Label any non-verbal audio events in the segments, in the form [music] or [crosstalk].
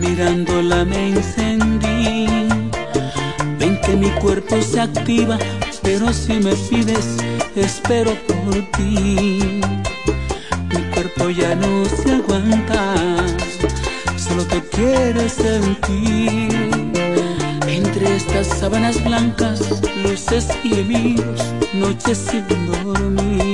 mirándola me encendí. Ven que mi cuerpo se activa, pero si me pides, espero por ti. Mi cuerpo ya no se aguanta, solo te quiere sentir. Entre estas sábanas blancas, luces y amigos, noches sin dormir.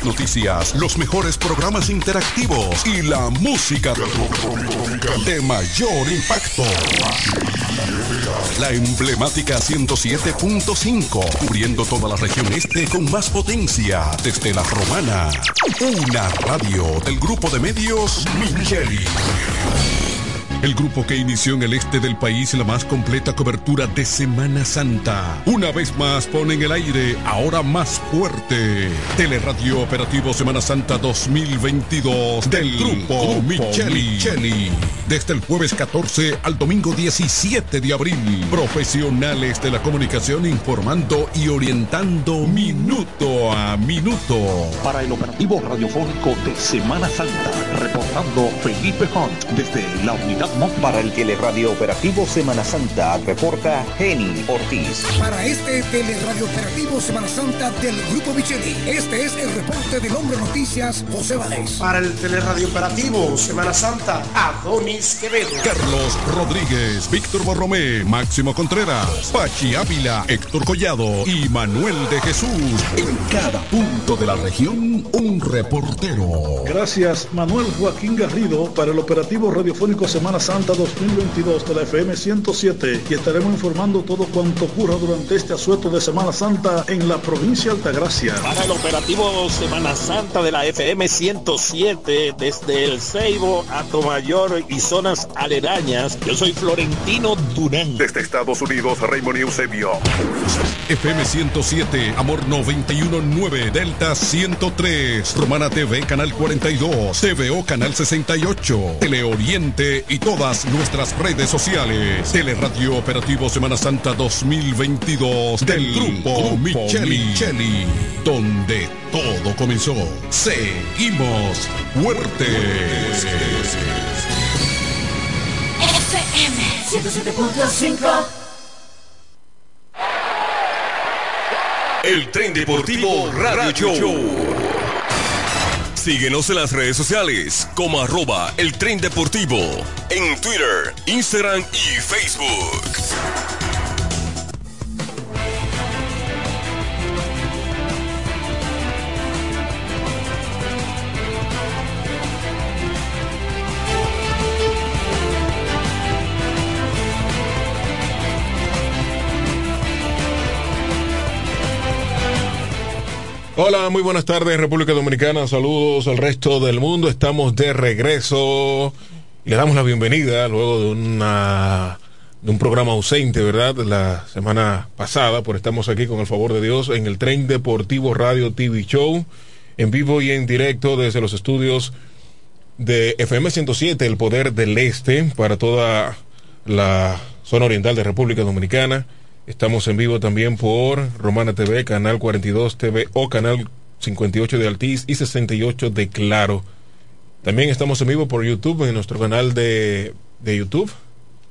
Noticias, los mejores programas interactivos y la música de mayor impacto. La emblemática 107.5, cubriendo toda la región este con más potencia, desde la romana. Una radio del grupo de medios Micheli. El grupo que inició en el este del país la más completa cobertura de Semana Santa. Una vez más pone en el aire, ahora más fuerte. Teleradio Operativo Semana Santa 2022 del grupo Micheli. Desde el jueves 14 al domingo 17 de abril. Profesionales de la comunicación informando y orientando minuto a minuto. Para el operativo radiofónico de Semana Santa, reportando Felipe Hunt desde la unidad para el teleradio operativo Semana Santa, reporta Jenny Ortiz. Para este teleradio operativo Semana Santa del Grupo Micheli, este es el reporte del Hombre Noticias, José Valdés. Para el teleradio operativo Semana Santa, Adonis Quevedo. Carlos Rodríguez, Víctor Borromé, Máximo Contreras, Pachi Ávila, Héctor Collado y Manuel de Jesús. En cada punto de la región, un reportero. Gracias, Manuel Joaquín Garrido, para el operativo radiofónico Semana Santa 2022 de la FM 107 y estaremos informando todo cuanto ocurra durante este asueto de Semana Santa en la provincia de Altagracia. Para el operativo Semana Santa de la FM 107 desde El Ceibo a Tomayor y zonas aledañas, yo soy Florentino Durán. Desde Estados Unidos, Raymond Eusebio. FM 107, Amor 919, Delta 103, Romana TV, Canal 42, TVO, Canal 68, Teleoriente y todas nuestras redes sociales. Teleradio Operativo Semana Santa 2022 del Grupo Micheli, donde todo comenzó. Seguimos fuertes. FM 107.5 El tren deportivo Radio Show. Síguenos en las redes sociales como arroba el tren deportivo en Twitter, Instagram y Facebook. Hola, muy buenas tardes República Dominicana, saludos al resto del mundo, estamos de regreso y le damos la bienvenida luego de una de un programa ausente, ¿verdad? La semana pasada, por estamos aquí con el favor de Dios en el Tren Deportivo Radio TV Show, en vivo y en directo desde los estudios de FM 107, El Poder del Este, para toda la zona oriental de República Dominicana. Estamos en vivo también por Romana TV, Canal 42 TV o Canal 58 de Altiz y 68 de Claro. También estamos en vivo por YouTube, en nuestro canal de, de YouTube,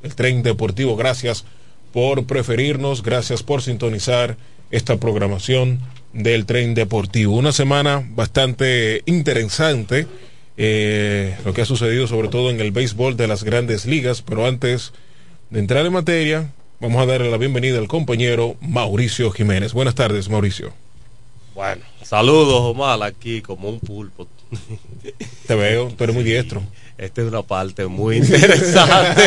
el Tren Deportivo. Gracias por preferirnos, gracias por sintonizar esta programación del Tren Deportivo. Una semana bastante interesante, eh, lo que ha sucedido sobre todo en el béisbol de las grandes ligas, pero antes de entrar en materia, Vamos a darle la bienvenida al compañero Mauricio Jiménez. Buenas tardes, Mauricio. Bueno, saludos, Omar, aquí como un pulpo. Te veo, tú eres muy diestro. Esta es una parte muy interesante.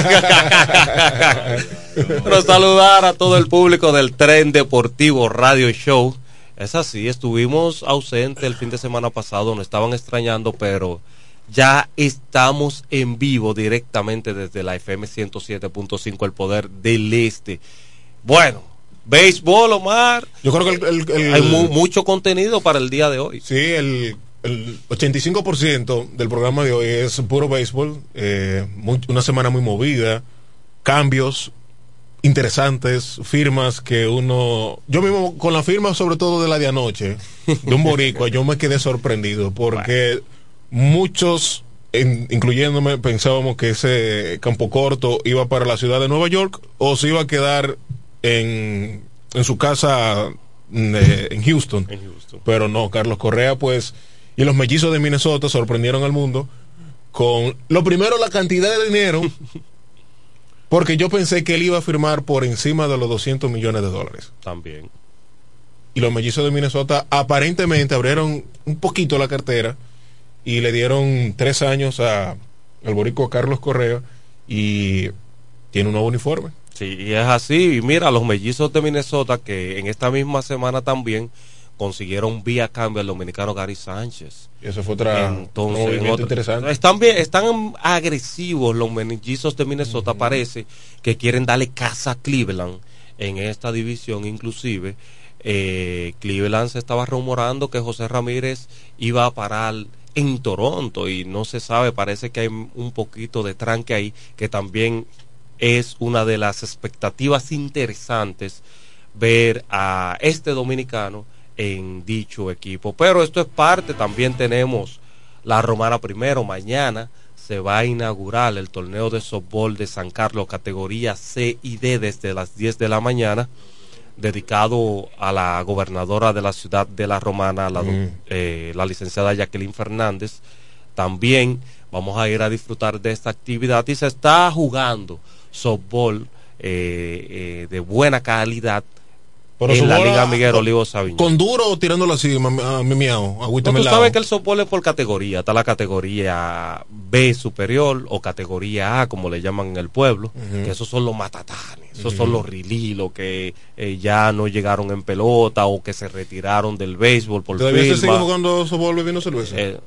[laughs] Pero saludar a todo el público del Tren Deportivo Radio Show. Es así, estuvimos ausentes el fin de semana pasado, nos estaban extrañando, pero ya estamos en vivo directamente desde la FM 107.5 El Poder del Este. Bueno, béisbol, Omar. Yo creo que el, hay mucho contenido para el día de hoy. Sí, el, 85% del programa de hoy es puro béisbol. Eh, una semana muy movida, cambios interesantes, firmas que uno... Yo mismo, con la firma sobre todo de la de anoche, de un boricua, [laughs] yo me quedé sorprendido porque muchos, incluyéndome, pensábamos que ese campo corto iba para la ciudad de Nueva York o se iba a quedar en, en su casa mm, en, Houston. Pero no, Carlos Correa, pues, y los mellizos de Minnesota sorprendieron al mundo con, lo primero, la cantidad de dinero. [laughs] Porque yo pensé que él iba a firmar por encima de los 200 millones de dólares. También. Y los mellizos de Minnesota aparentemente abrieron un poquito la cartera y le dieron tres años a, al borico Carlos Correa y tiene un nuevo uniforme. Sí, y es así. Y mira, los mellizos de Minnesota que en esta misma semana también consiguieron vía cambio al dominicano Gary Sánchez. Y eso fue otra Entonces, movimiento otro- interesante. Están bien, están agresivos los mellizos de Minnesota, parece que quieren darle casa a Cleveland en esta división, inclusive. eh, Cleveland se estaba rumorando que José Ramírez iba a parar en Toronto y no se sabe, parece que hay un poquito de tranque ahí, que también es una de las expectativas interesantes ver a este dominicano en dicho equipo. Pero esto es parte, también tenemos la Romana primero, mañana se va a inaugurar el torneo de softball de San Carlos, categoría C y D desde las 10 de la mañana, dedicado a la gobernadora de la ciudad de la Romana, la, Mm. eh, la licenciada Jacqueline Fernández. También vamos a ir a disfrutar de esta actividad y se está jugando softball eh, eh, de buena calidad Pero en la Liga Miguel Olivo Sabiñón. Con duro o tirándolo así, a mi miau, agüita No, tú sabes que el softball es por categoría. Está la categoría B superior o categoría A, como le llaman en el pueblo. Ujú. Que esos son los matatanes. Esos Ujú. son los rilí, los que eh, ya no llegaron en pelota o que se retiraron del béisbol por ¿Todavía se sigue jugando softball bebiendo cerveza? Eh,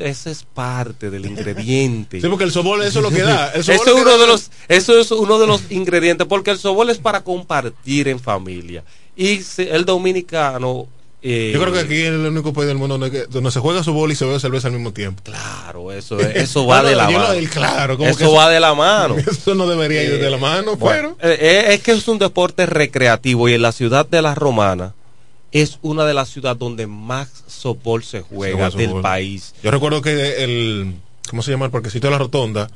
ese es parte del ingrediente. [laughs] Sí, porque el softball eso es lo que da. El Eso es lo que uno da- de los, eso es uno de los ingredientes, porque el softball es para compartir en familia. Y el dominicano. eh, Yo creo que aquí es el único país del mundo donde, donde se juega softball y se bebe cerveza al mismo tiempo. Claro, eso, es- eso [laughs] va No, de la mano. claro, como que eso eso- va de la mano. Eso no debería ir de la mano, Bueno, pero. eh, eh, es que es un deporte recreativo y en la ciudad de la Romana es una de las ciudades donde más softball se juega Se juega del país. Yo recuerdo que el. ¿Cómo se llama? El parquecito de la Rotonda.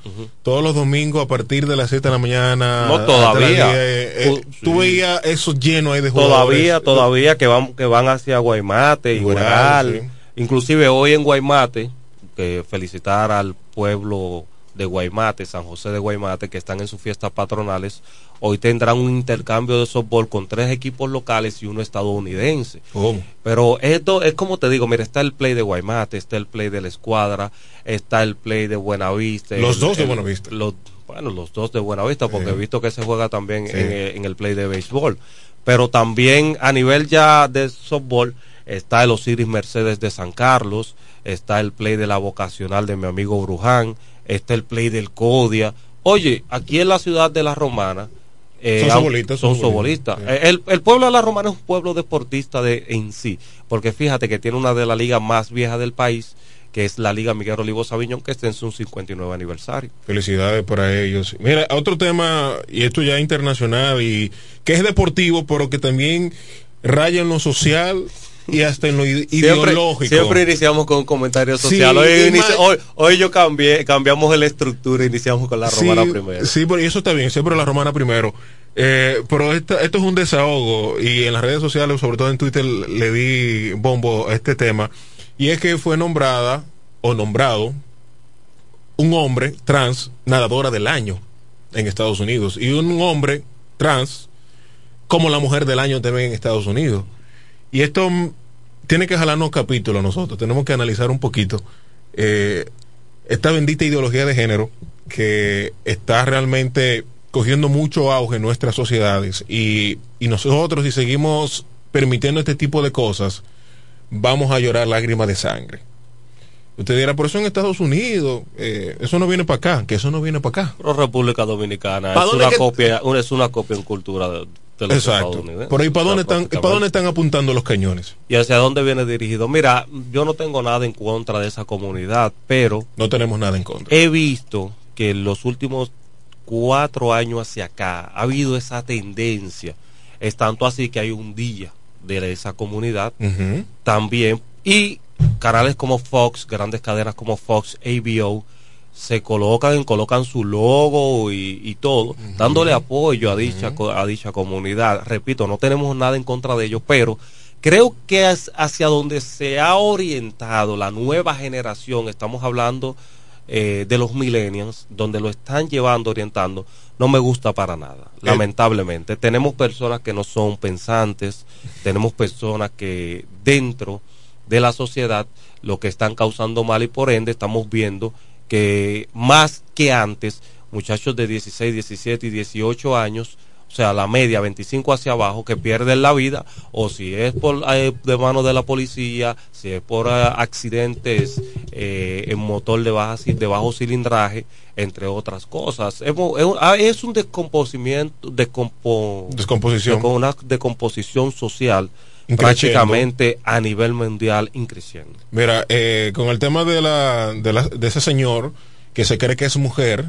Todos los domingos a partir de las 7 de la mañana. No, todavía. las 10, eh, eh, Uh, Tú veías eso lleno ahí de jugadores. Todavía, todavía que van, que van hacia Guaymate y Guaral, Guaral. Inclusive hoy en Guaymate, que felicitar al pueblo de Guaymate, San José de Guaymate, que están en sus fiestas patronales. Hoy tendrán un intercambio de softball con tres equipos locales y uno estadounidense. ¿Cómo? Pero esto es como te digo, mira, está el play de Guaymate, está el play de la escuadra, está el play de Buenavista. Los el- dos de el- Buenavista. los- bueno, los dos de Buenavista, porque Sí. he visto que se juega también Sí. en, en el play de béisbol. Pero también a nivel ya de softball está el Osiris Mercedes de San Carlos, está el play de la vocacional de mi amigo Bruján, está el play del Codia. Oye, aquí en la ciudad de La Romana, eh, Son sobolistas, son sobolistas. Eh, El, el pueblo de La Romana es un pueblo deportista de, en sí, porque fíjate que tiene una de las ligas más viejas del país, que es la Liga Miguel Olivo Sabiñón, que está en su 59 aniversario. Felicidades para ellos. Mira, otro tema, y esto ya internacional, y que es deportivo, pero que también raya en lo social y hasta en lo [laughs] Siempre, ideológico. siempre iniciamos con un comentario Sí, social. hoy, hoy, hoy yo cambié, cambiamos la estructura, iniciamos con la romana sí, primero. Sí, pero eso está bien, siempre la romana primero. Eh, pero esta- esto es un desahogo y en las redes sociales, sobre todo en Twitter, le di bombo a este tema. Y es que fue nombrada o nombrado un hombre trans nadadora del año en Estados Unidos y un hombre trans como la mujer del año también en Estados Unidos. Y esto tiene que jalarnos capítulo a nosotros. Tenemos que analizar un poquito eh, esta bendita ideología de género que está realmente cogiendo mucho auge en nuestras sociedades y, y nosotros si seguimos permitiendo este tipo de cosas vamos a llorar lágrimas de sangre. Usted dirá, por eso en Estados Unidos, eh, eso no viene para acá, que eso no viene para acá. Pero República Dominicana ¿Pa' es una, que- copia, una- es una copia en cultura de, de los Exacto. Por ahí, ¿para dónde, están. ¿para dónde están apuntando los cañones? ¿Y hacia dónde viene dirigido? Mira, yo no tengo nada en contra de esa comunidad, pero No tenemos nada en contra. he visto que en los últimos cuatro años hacia acá ha habido esa tendencia. Es tanto así que hay un día de esa comunidad también. Y canales como Fox, grandes cadenas como Fox, ABO, se colocan, colocan su logo y, y todo, dándole apoyo a dicha, a dicha comunidad. Repito, no tenemos nada en contra de ellos, pero creo que es hacia donde se ha orientado la nueva generación, estamos hablando eh, de los millennials, donde lo están llevando, orientando, no me gusta para nada, lamentablemente. Tenemos personas que no son pensantes, tenemos personas que dentro de la sociedad lo que están causando mal y por ende estamos viendo que más que antes, muchachos de 16, 17 y 18 años, o sea, la media 25 hacia abajo, que pierden la vida, o si es por eh, de mano de la policía, si es por eh, accidentes eh, en motor de, baja, de bajo cilindraje, entre otras cosas. Es, ah, es un descomposimiento, descompo, descomposición. con una descomposición social prácticamente a nivel mundial increciendo. Mira, eh, con el tema de, la, de, la, de ese señor que se cree que es mujer,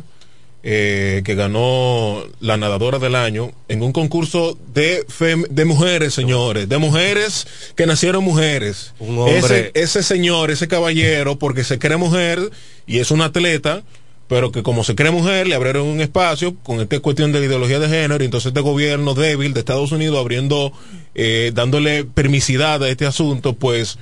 eh, que ganó la nadadora del año en un concurso de, de mujeres, señores, de mujeres que nacieron mujeres. Un hombre. Ese, ese señor, ese caballero, porque se cree mujer y es un atleta, pero que como se cree mujer, le abrieron un espacio con esta cuestión de ideología de género, y entonces este gobierno débil de Estados Unidos abriendo, eh, dándole permisidad a este asunto, pues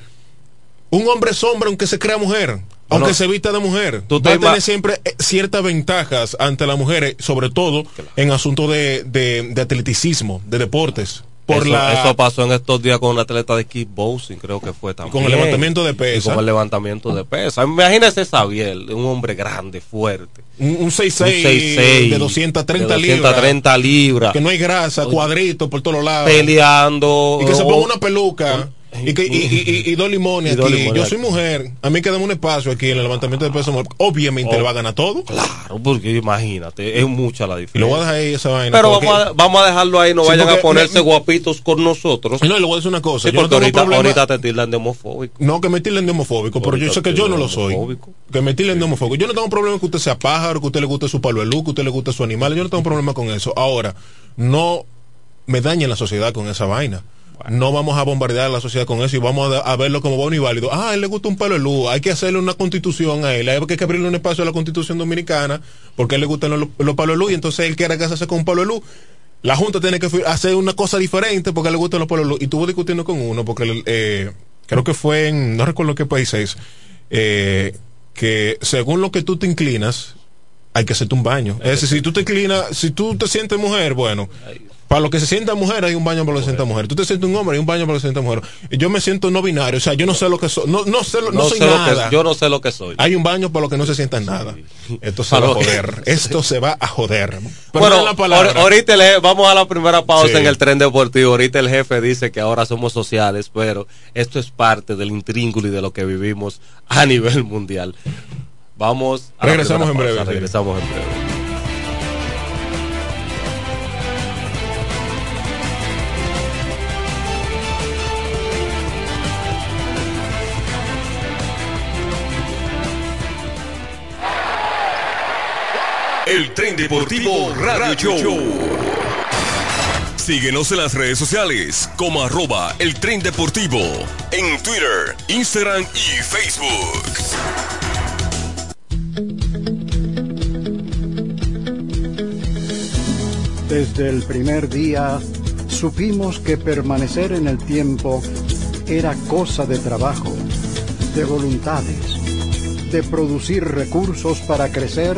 un hombre sombra aunque se crea mujer. Aunque se vista de mujer, va a tener siempre eh, ciertas ventajas ante las mujeres, sobre todo en asuntos de, de, de atleticismo, de deportes. Por eso, la... eso pasó en estos días con un atleta de kickboxing, creo que fue también. Con el levantamiento de Y pesa. con el levantamiento de pesa. Imagínese Xavier, un hombre grande, fuerte. Un, un 6'6 Un 6'6", de 230 de libras. 230 libras. Que no hay grasa, cuadrito por todos lados. Peleando. Y que se ponga una peluca. Y, que, y, y- y- y dos limones [laughs] Y dos aquí. limones Yo aquí. soy mujer. A mí queda un espacio aquí en el levantamiento de peso. Obviamente Oh. le va a ganar todo. Claro, porque imagínate, es mucha la diferencia. lo voy a dejar ahí esa vaina. Pero porque- vamos a, vamos a dejarlo ahí, no Sí, vayan a ponerse me- guapitos con nosotros. No, le voy a decir una cosa. Sí, yo no porque tengo ahorita, ahorita te tildan de homofóbico. No, que me tilden de homofóbico, pero yo sé que yo no lo soy. Que me tilden de homofóbico. Yo no tengo problema que usted sea pájaro, que usted le guste su palo de luz, que usted le guste su animal. Yo no tengo problema con eso. Ahora, no me dañen la sociedad con esa vaina. No vamos a bombardear la sociedad con eso y vamos a, a verlo como bueno y válido. Ah, a él le gusta un palo de luz. Hay que hacerle una constitución a él. Hay que abrirle un espacio a la constitución dominicana porque a él le gustan los, los palos de luz y entonces él quiere casarse con un palo de luz. La Junta tiene que hacer una cosa diferente porque a él le gustan los palos de luz. Y estuvo discutiendo con uno porque eh, creo que fue en, no recuerdo qué país es, eh, que según lo que tú te inclinas, hay que hacerte un baño. Es decir, si tú te inclinas, si tú te sientes mujer, bueno, para lo que se sienta mujer hay un baño para lo que se sienta mujer. Tú te sientes un hombre, hay un baño para lo que se sienta mujer. Y Yo me siento no binario, o sea, yo no sé lo que soy, no, no sé, lo- no, No soy sé lo nada. que, yo no sé lo que soy. Hay un baño para lo que no se sienta nada. Esto se Para va a lo que- joder. [laughs] Esto se va a joder. Bueno, Perdón ahorita el vamos a la primera pausa Sí. en el tren deportivo. Ahorita el jefe dice que ahora somos sociales, pero esto es parte del intríngulo y de lo que vivimos a nivel mundial. Vamos a Regresamos en breve, sí. Regresamos en breve. El tren deportivo Radio Show. Síguenos en las redes sociales como arroba el tren deportivo en Twitter, Instagram y Facebook. Desde el primer día supimos que permanecer en el tiempo era cosa de trabajo, de voluntades, de producir recursos para crecer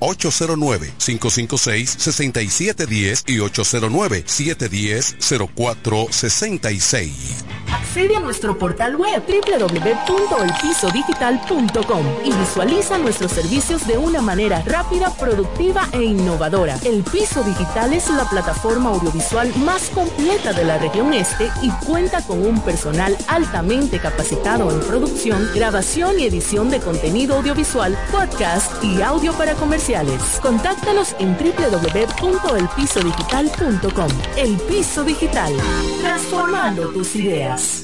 809-556-6710 y 809-710-0466. Accede a nuestro portal web www.elpisodigital.com y visualiza nuestros servicios de una manera rápida, productiva e innovadora. El Piso Digital es la plataforma audiovisual más completa de la región este y cuenta con un personal altamente capacitado en producción, grabación y edición de contenido audiovisual, podcast y audio para comerciales. Contáctanos en www.elpisodigital.com. El Piso Digital, transformando tus ideas.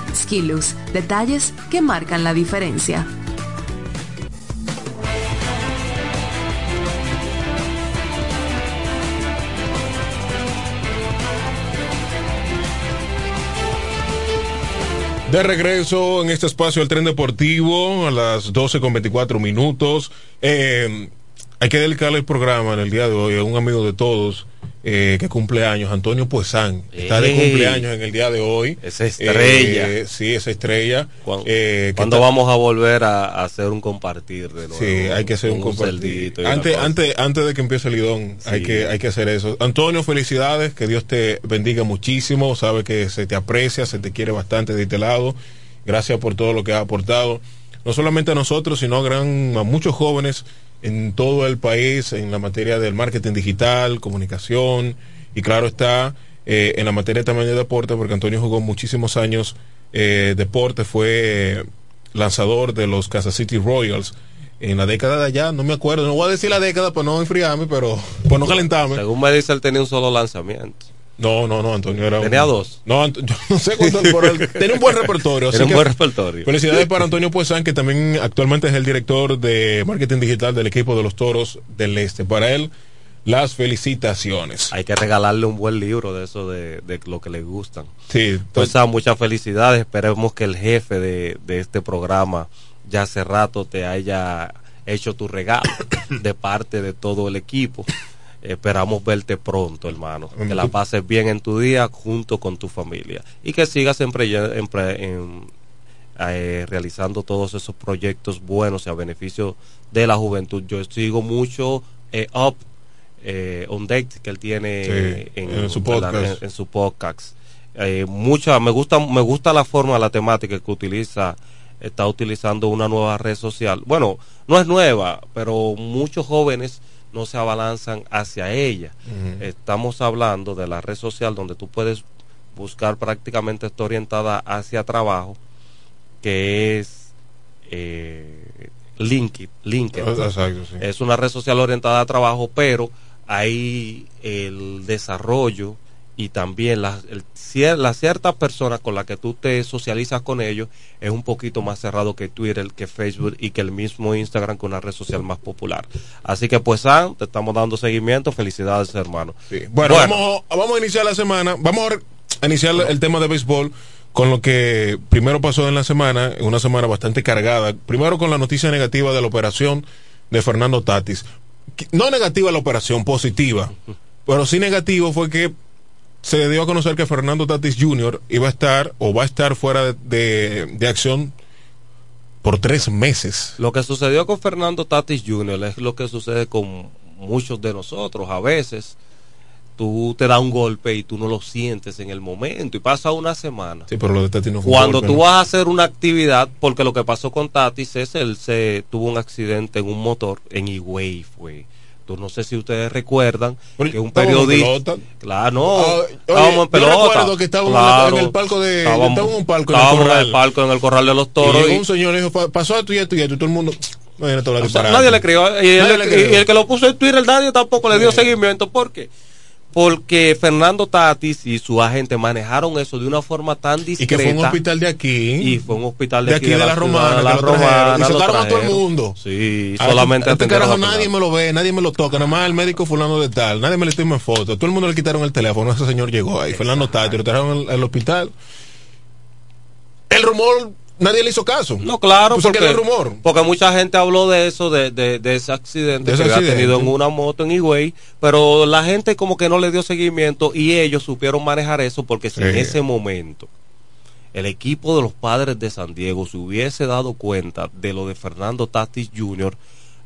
Skilus, detalles que marcan la diferencia. De regreso en este espacio el tren deportivo a las 12 con 24 minutos. Eh, hay que dedicarle el programa en el día de hoy a un amigo de todos eh, que cumple años, Antonio Puesán. Está de cumpleaños en el día de hoy. Esa estrella. Eh, sí, esa estrella. Eh, ¿Cuándo está- vamos a volver a, a hacer un compartir de nuevo? Sí, hay que hacer un Con compartir. Antes, antes, antes de que empiece el lidón, hay, que, hay que hacer eso. Antonio, felicidades, que Dios te bendiga muchísimo. Sabe que se te aprecia, se te quiere bastante de este lado. Gracias por todo lo que has aportado. No solamente a nosotros, sino a, gran, a muchos jóvenes en todo el país en la materia del marketing digital, comunicación y claro está eh, en la materia también de deporte, porque Antonio jugó muchísimos años eh, deporte, fue lanzador de los Kansas City Royals en la década de allá, no me acuerdo, no voy a decir la década para no enfriarme, pero por no calentarme. Según me dice, él tenía un solo lanzamiento. No, no, no, Antonio era. un- Tenía dos. No, [laughs] yo no sé cuánto, él tenía un buen repertorio. Era un buen repertorio. Felicidades para Antonio Puesan, que también actualmente es el director de marketing digital del equipo de los Toros del Este. Para él, las felicitaciones. Hay que regalarle un buen libro de eso de, de lo que le gustan. Sí, Pues muchas felicidades. Esperemos que el jefe de, de este programa ya hace rato te haya hecho tu regalo de parte de todo el equipo. Esperamos verte pronto, hermano. Que la pases bien en tu día junto con tu familia. Y que sigas siempre en, eh, realizando todos esos proyectos buenos y a beneficio de la juventud. Yo sigo mucho eh, Up eh, on Deck que él tiene Sí, en, en su en- podcast. en su podcast. Mucha, me gusta, me gusta la forma, la temática que utiliza, está utilizando una nueva red social. Bueno, no es nueva, pero muchos jóvenes no se abalanzan hacia ella. Estamos hablando de la red social donde tú puedes buscar prácticamente está orientada hacia trabajo, que es eh, LinkedIn. LinkedIn. Exacto, sí. Es una red social orientada a trabajo, pero hay el desarrollo y también las ciertas personas con las que tú te socializas con ellos es un poquito más cerrado que Twitter, que Facebook y que el mismo Instagram, que una red social más popular. Así que pues, Sam, te estamos dando seguimiento. Felicidades, hermano. Bueno, Vamos, vamos a iniciar la semana. Vamos a iniciar el tema de béisbol con lo que primero pasó en la semana, una semana bastante cargada. Primero con la noticia negativa de la operación de Fernando Tatis. No negativa la operación, positiva. Pero sí negativo fue que se dio a conocer que Fernando Tatis Jr. iba a estar o va a estar fuera de, de- de acción por tres meses. Lo que sucedió con Fernando Tatis Jr. es lo que sucede con muchos de nosotros. A veces tú te da un golpe y tú no lo sientes en el momento y pasa una semana. Sí, pero lo de Tatis no fue un Cuando golpe, tú ¿no? vas a hacer una actividad, porque lo que pasó con Tatis es él se tuvo un accidente en un motor en Higüey fue. No sé si ustedes recuerdan que un periodista, claro, no, Ah, estábamos en yo pelota. recuerdo que estábamos claro, en el palco de- estábamos, estábamos en un palco en el estábamos en corral. el palco en el corral de los toros y- un señor dijo, "Pa- pasó esto y esto y esto, y todo el mundo, o sea, nadie le creyó. Y, él- el que lo puso en Twitter, nadie tampoco le dio seguimiento. ¿Por qué? Porque Fernando Tatis y su agente manejaron eso de una forma tan discreta. Y que fue un hospital de aquí. Y fue un hospital de, de aquí, de, la, Romana, de la Romana. Y sacaron a todo el mundo. Sí, ah, solamente este, este carajo nadie me lo ve, nadie me lo toca. Nada más el médico fulano de tal. Nadie me le toma foto. Todo el mundo le quitaron el teléfono. Ese señor llegó ahí. Fernando Tatis, lo trajeron al hospital. El rumor nadie le hizo caso. No, claro, pues porque, rumor. porque mucha gente habló de eso, de, de, de ese accidente que había tenido en una moto en Higüey, pero la gente como que no le dio seguimiento y ellos supieron manejar eso porque si en ese momento el equipo de los padres de San Diego se hubiese dado cuenta de lo de Fernando Tatis Jr.,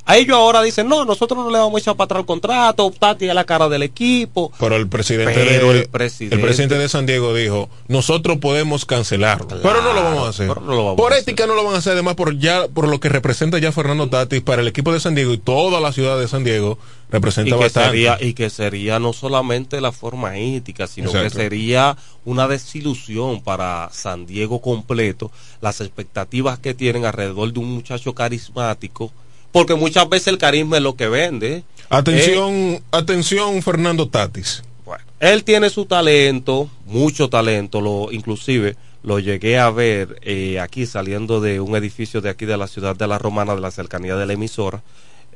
a ellos ahora dicen, no, nosotros no le vamos a echar para atrás el contrato, Tati a la cara del equipo. Pero el presidente, de, el, presidente, de San Diego dijo, nosotros podemos cancelarlo, pero no lo vamos a hacer. por ética no lo van a hacer, además por ya por lo que representa ya Fernando Tatis para el equipo de San Diego y toda la ciudad de San Diego representa y que bastante. Sería, y que sería no solamente la forma ética, sino que sería una desilusión para San Diego completo las expectativas que tienen alrededor de un muchacho carismático porque muchas veces el carisma es lo que vende. Atención, eh, atención Fernando Tatis. Bueno, él tiene su talento, mucho talento, lo inclusive lo llegué a ver eh, aquí saliendo de un edificio de aquí de la ciudad de la Romana, de la cercanía de la emisora.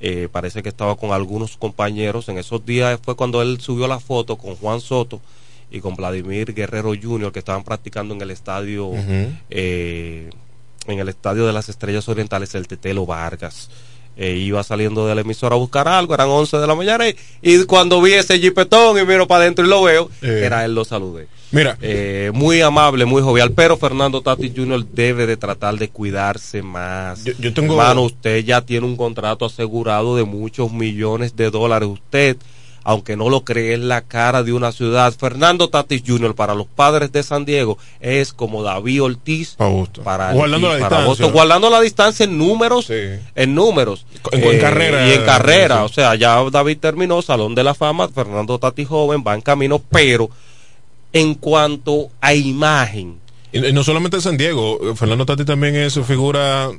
Eh, parece que estaba con algunos compañeros. En esos días fue cuando él subió la foto con Juan Soto y con Vladimir Guerrero Jr. que estaban practicando en el estadio, en el estadio de las Estrellas Orientales, el Tetelo Vargas. Eh, iba saliendo de la emisora a buscar algo, eran 11 de la mañana y, cuando vi ese jipetón y miro para adentro y lo veo, eh. era él, lo saludé. Mira. Eh, muy amable, muy jovial, pero Fernando Tati Jr. debe de tratar de cuidarse más. Yo, tengo... Hermano, usted ya tiene un contrato asegurado de muchos millones de dólares. Usted aunque no lo cree, es la cara de una ciudad. Fernando Tatis Jr. para los padres de San Diego es como David Ortiz para, guardando, la distancia. guardando la distancia en números, en números. En, eh, carrera. Y en carrera. O sea, ya David terminó Salón de la Fama, Fernando Tatis joven, va en camino, pero en cuanto a imagen. Y, no solamente San Diego, Fernando Tatis también es figura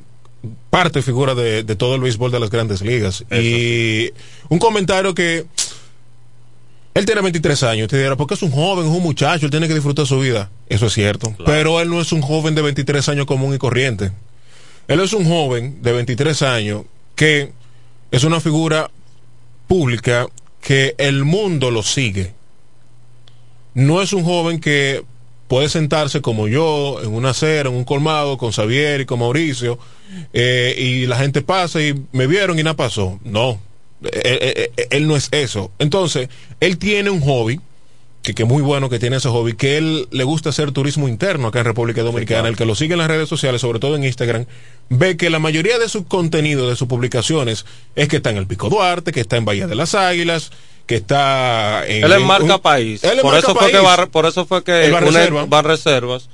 parte figura de, todo el béisbol de las grandes ligas. Y un comentario que él tiene 23 años. Usted dirá, porque es un joven, es un muchacho, él tiene que disfrutar su vida. Eso es cierto. Pero él no es un joven de 23 años común y corriente. Él es un joven de 23 años que es una figura pública que el mundo lo sigue. No es un joven que puede sentarse como yo en una acera, en un colmado, con Xavier y con Mauricio, eh, y la gente pasa y me vieron y nada pasó. No, eh, eh, eh, él, no es eso. Entonces, él tiene un hobby, que, que muy bueno que tiene ese hobby, que él le gusta hacer turismo interno acá en República Dominicana. El que lo sigue en las redes sociales, sobre todo en Instagram, ve que la mayoría de su contenido, de sus publicaciones, es que está en el Pico Duarte, que está en Bahía de las Águilas, que está en. Él es marca país. por, eso Fue que por eso fue que. El Reserva. Reservas.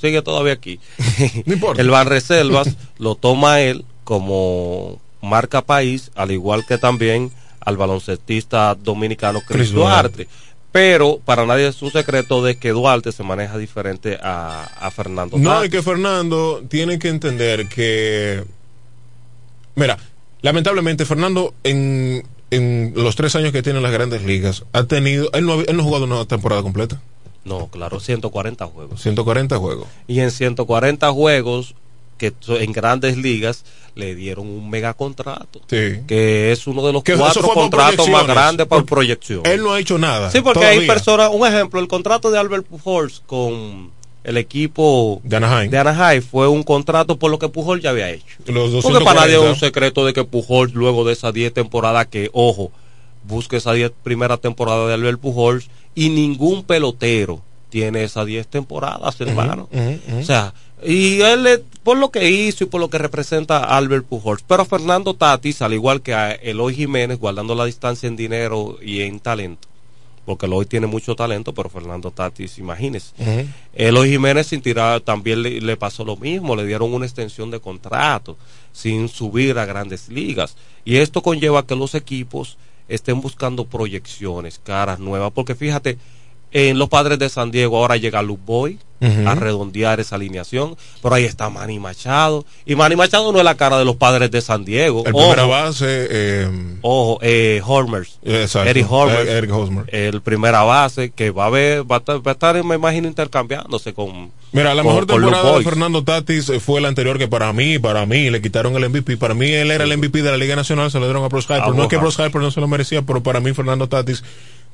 sigue todavía aquí. [laughs] no importa. El Ban Reservas [laughs] lo toma él como marca país, al igual que también al baloncestista dominicano Chris, Duarte. Pero para nadie es un secreto de que Duarte se maneja diferente a, Fernando. No, y que Fernando tiene que entender que... Mira, lamentablemente Fernando en, en los tres años que tiene en las grandes ligas ha tenido... Él no, él no ha jugado una temporada completa. No, claro, 140 juegos. 140 juegos. Y en 140 juegos que en grandes ligas le dieron un mega contrato. Que es uno de los cuatro contratos más grandes por proyección. Él no ha hecho nada. Sí, porque hay personas, un ejemplo, el contrato de Albert Pujols con el equipo de Anaheim. de Anaheim fue un contrato por lo que Pujol ya había hecho. porque para nadie es un secreto de que Pujol luego de esas 10 temporadas que, ojo, busque esa 10 primera temporada de Albert Pujols y ningún pelotero tiene esas 10 temporadas, hermano. O sea, y él, por lo que hizo y por lo que representa a Albert Pujols. Pero Fernando Tatis, al igual que a Eloy Jiménez, guardando la distancia en dinero y en talento, porque Eloy tiene mucho talento, pero Fernando Tatis, imagínese. Eloy Jiménez sin tirar también le, pasó lo mismo, le dieron una extensión de contrato sin subir a grandes ligas. Y esto conlleva que los equipos estén buscando proyecciones, caras nuevas, porque fíjate, En los padres de San Diego ahora llega Luke Boy a redondear esa alineación. Pero ahí está Manny Machado. Y Manny Machado no es la cara de los padres de San Diego. El Ojo, primera base, eh, ojo, eh, Hormers. exacto, Eric Hormer. eh, Eric Hosmer. El primera base que va a ver, va a, estar- va a estar, me imagino, intercambiándose con. Mira, la con- mejor temporada de. Fernando Tatis fue la anterior que para mí, para mí, le quitaron el MVP. Para mí él era el MVP de la Liga Nacional, se lo dieron a Bros No es que Bros Harper no se lo merecía, pero para mí Fernando Tatis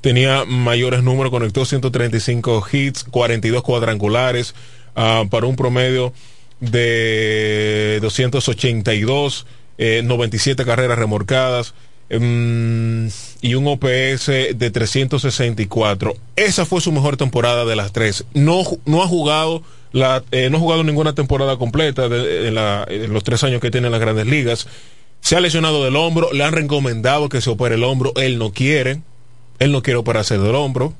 tenía mayores números, conectó 135 hits, 42 cuadrangulares, ah, para un promedio de 282, eh, 97 carreras remorcadas. mm, y un OPS de 364. Esa fue su mejor temporada de las tres. No, no ha jugado eh, no ha jugado ninguna temporada completa de, en en los tres años que tiene en las grandes ligas. Se ha lesionado del hombro, le han recomendado que se opere el hombro, él no quiere, él no quiere operarse del hombro,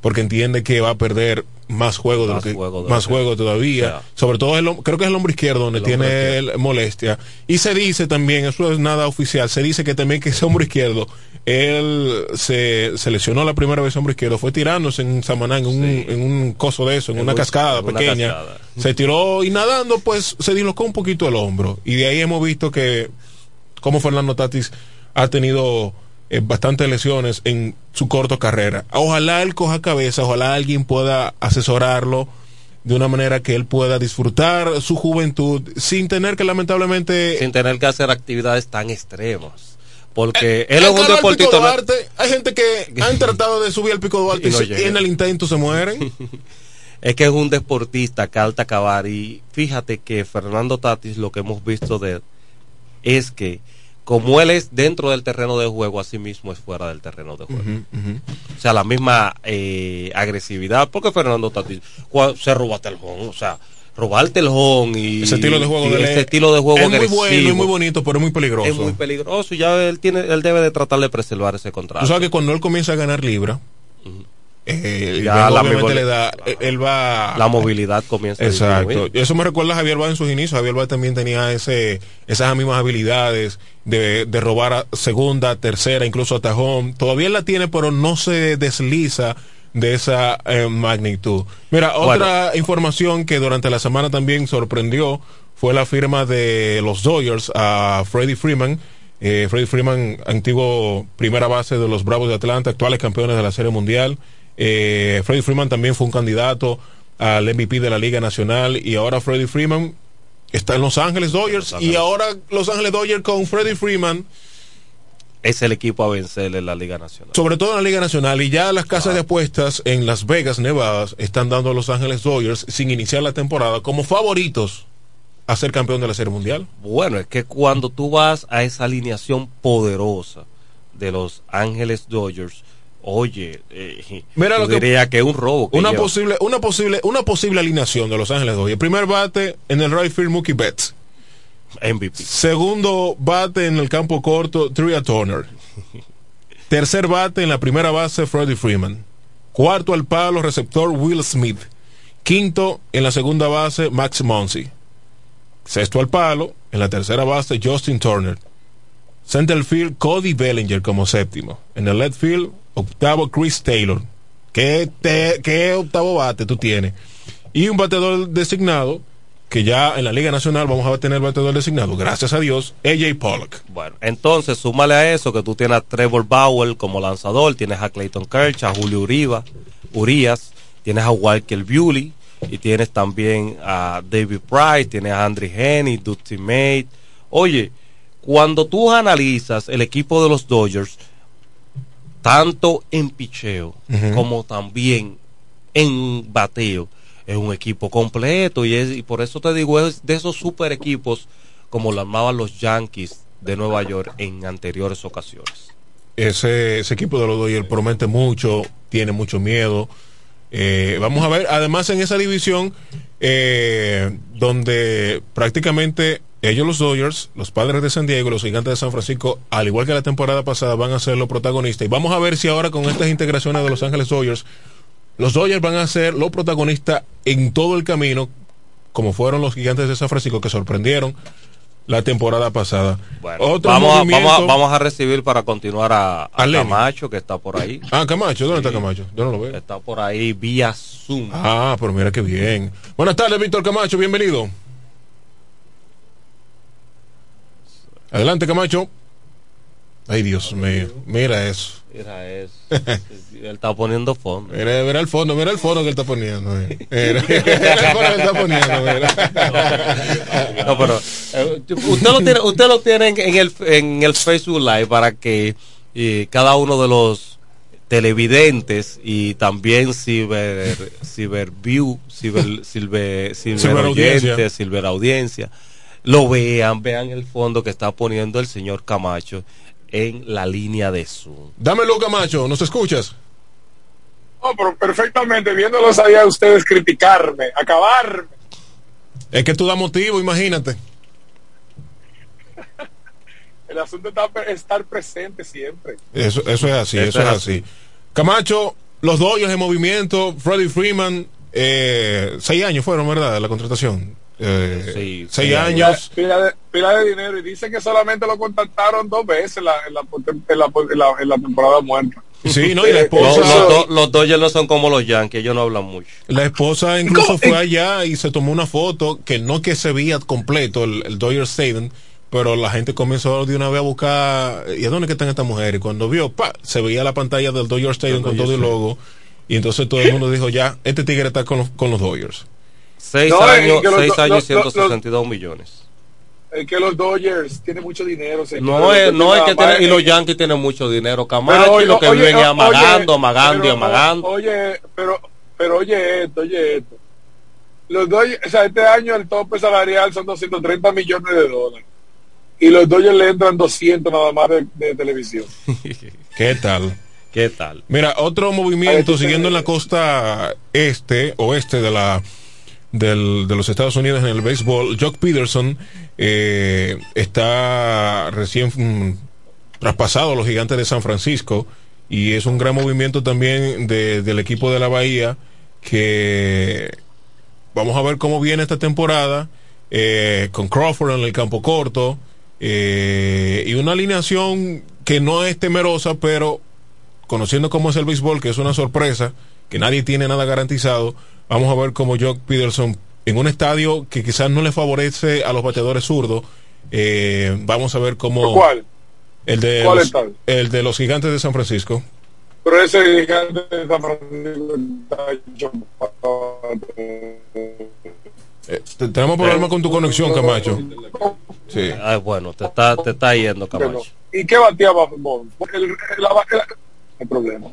porque entiende que va a perder más juego, de Más lo que, juego más juego todavía. Sobre todo el creo que es el hombro izquierdo donde El tiene molestia. Y se dice también, eso es nada oficial, se dice que también que ese hombro izquierdo, él se, se lesionó la primera vez hombro izquierdo, fue tirándose en Samaná, en un, en un coso de eso, en, En una un- cascada en una pequeña. cascada. Se tiró y nadando, pues se dislocó un poquito el hombro. Y de ahí hemos visto que como Fernando Tatis ha tenido eh, bastantes lesiones en su corta carrera. Ojalá él coja cabeza, ojalá alguien pueda asesorarlo de una manera que él pueda disfrutar su juventud sin tener que lamentablemente Sin tener que hacer actividades tan extremas. Porque él El es un deportista. Hay gente que [laughs] han tratado de subir al Pico Duarte y, Y no en el intento se mueren. [laughs] Es que es un deportista que alta acabar. Y fíjate que Fernando Tatis, lo que hemos visto de él, es que como él es dentro del terreno de juego, así mismo es fuera del terreno de juego. O sea, la misma eh, agresividad. Porque Fernando Tatis se roba el home, O sea, robarte el home y Ese estilo de juego de ese es- estilo de juego es muy agresivo bueno y muy bonito, pero es muy peligroso. es muy peligroso. y Ya él tiene, él debe de tratar de preservar ese contrato. Tú sabes que cuando él comienza a ganar libra, eh, Ya la obviamente le da, eh, él va la movilidad comienza a Exacto. Eso me recuerda a Javier Báez en sus inicios. Javier Báez también tenía ese, esas mismas habilidades de, de robar a segunda, tercera, incluso hasta home. Todavía la tiene, pero no se desliza de esa eh, magnitud. Mira, otra información que durante la semana también sorprendió fue la firma de los Dodgers a Freddie Freeman. Eh, Freddie Freeman, antiguo primera base de los Bravos de Atlanta, actuales campeones de la Serie Mundial. Eh, Freddie Freeman también fue un candidato al MVP de la Liga Nacional y ahora Freddie Freeman está en Los Ángeles Dodgers y ahora Los Ángeles Dodgers con Freddie Freeman Es el equipo a vencer en la Liga Nacional. sobre todo en la Liga Nacional y ya las casas de apuestas en Las Vegas, Nevada están dando a Los Ángeles Dodgers sin iniciar la temporada como favoritos a ser campeón de la Serie Mundial. Bueno, es que cuando tú vas a esa alineación poderosa de los Ángeles Dodgers, oye, eh, Mira lo que- diría que es un robo. que Una lleva. posible, una posible, una posible alineación de Los Ángeles Dodgers. Primer bate en el right field Mookie Betts. MVP. Segundo bate en el campo corto Tria Turner. [laughs] Tercer bate en la primera base Freddie Freeman. Cuarto al palo receptor Will Smith. Quinto en la segunda base Max Monsi. Sexto al palo en la tercera base Justin Turner. Center field Cody Bellinger como séptimo. En el left field octavo Chris Taylor. ¿Qué, qué octavo bate tú tienes? Y un bateador designado que ya en la Liga Nacional vamos a tener bateador designado, gracias a Dios, AJ Pollock. Bueno, entonces súmale a eso que tú tienes a Trevor Bauer como lanzador, tienes a Clayton Kershaw, a Julio Uriba, Urias, tienes a Walker Bewley y tienes también a David Price, tienes a Andre Henny, Dusty Mate. Oye, cuando tú analizas el equipo de los Dodgers, tanto en picheo como también en bateo, es un equipo completo y, es, y por eso te digo, es de esos super equipos como lo armaban los Yankees de Nueva York en anteriores ocasiones. Ese, ese equipo de los Dodgers promete mucho, tiene mucho miedo. Eh, vamos a ver, además en esa división, eh, donde prácticamente ellos los Dodgers, los padres de San Diego, y los gigantes de San Francisco, al igual que la temporada pasada, van a ser los protagonistas. Y vamos a ver si ahora con estas integraciones de Los Ángeles Dodgers, los Dodgers van a ser los protagonistas en todo el camino, como fueron los gigantes de San Francisco que sorprendieron la temporada pasada. Bueno, vamos, a, vamos, a, vamos a recibir para continuar a, a Camacho, que está por ahí. Ah, Camacho, ¿dónde está Camacho? Yo no lo veo. Está por ahí vía Zoom. Ah, pero mira qué bien. Buenas tardes, Víctor Camacho, bienvenido. Adelante, Camacho. Ay, Dios mío, mira eso. Mira eso. [laughs] Él está poniendo fondo. Mira, mira el fondo, mira el fondo que él está poniendo. [laughs] Mira, [laughs] mira el fondo que él está poniendo. Mira. No, pero eh, usted lo tiene, usted lo tiene en el, en el Facebook Live para que y cada uno de los televidentes y también ciber ciberview ciber ciber, ciber ciber audiencia lo vean vean el fondo que está poniendo el señor Camacho en la línea de Zoom. Dámelo, Camacho, ¿nos escuchas? No, pero perfectamente, viéndolos ahí a ustedes criticarme, acabarme. Es que tú das motivo, imagínate. [laughs] El asunto está estar presente siempre. Eso, eso es así, eso, es así. Camacho, los Dodgers en movimiento, Freddie Freeman, eh, seis años fueron, ¿verdad? La contratación. Eh, sí, seis años. Pila, de, pila, de, dinero y dicen que solamente lo contactaron dos veces en la, en la, en la, en la temporada muerta. Sí, no, y la esposa. Los, los, los, Dodgers no son como los Yankees, ellos no hablan mucho. La esposa incluso fue allá y se tomó una foto que no que se veía completo el, el Dodger Stadium, pero la gente comenzó de una vez a buscar, ¿y a dónde que están estas mujeres? Y cuando vio, pa, se veía la pantalla del Dodger Stadium con todo el logo, y entonces todo el mundo dijo, ya, este tigre está con los, con los Dodgers. Seis no, años, seis los, años, 162 millones. Es que los Dodgers tienen mucho dinero. No, es, no es que tienen, y los Yankees tienen mucho dinero. Camacho y lo que oye, viven oye, amagando, amagando y amagando. Oye, pero, pero oye esto, oye esto. Los Dodgers, o sea, este año el tope salarial son 230 millones de dólares. Y los Dodgers le entran 200 nada más de, de televisión. [laughs] ¿Qué tal? ¿Qué tal? Mira, otro movimiento siguiendo en la costa este, oeste de la del, de los Estados Unidos en el béisbol, Jock Peterson eh, está recién mm, traspasado a los gigantes de San Francisco y es un gran movimiento también de, del equipo de la Bahía que vamos a ver cómo viene esta temporada eh, con Crawford en el campo corto eh, y una alineación que no es temerosa pero conociendo cómo es el béisbol que es una sorpresa que nadie tiene nada garantizado Vamos a ver cómo Jock Peterson, en un estadio que quizás no le favorece a los bateadores zurdos, eh, vamos a ver cómo... ¿Cuál? El de, ¿Cuál los, el de los gigantes de San Francisco. Pero ese gigante de San Francisco está hecho... Eh, tenemos problemas con tu conexión, Camacho. Sí. Ay, bueno, te está, te está yendo, Camacho. ¿Y qué bateaba? El, el, la, el problema.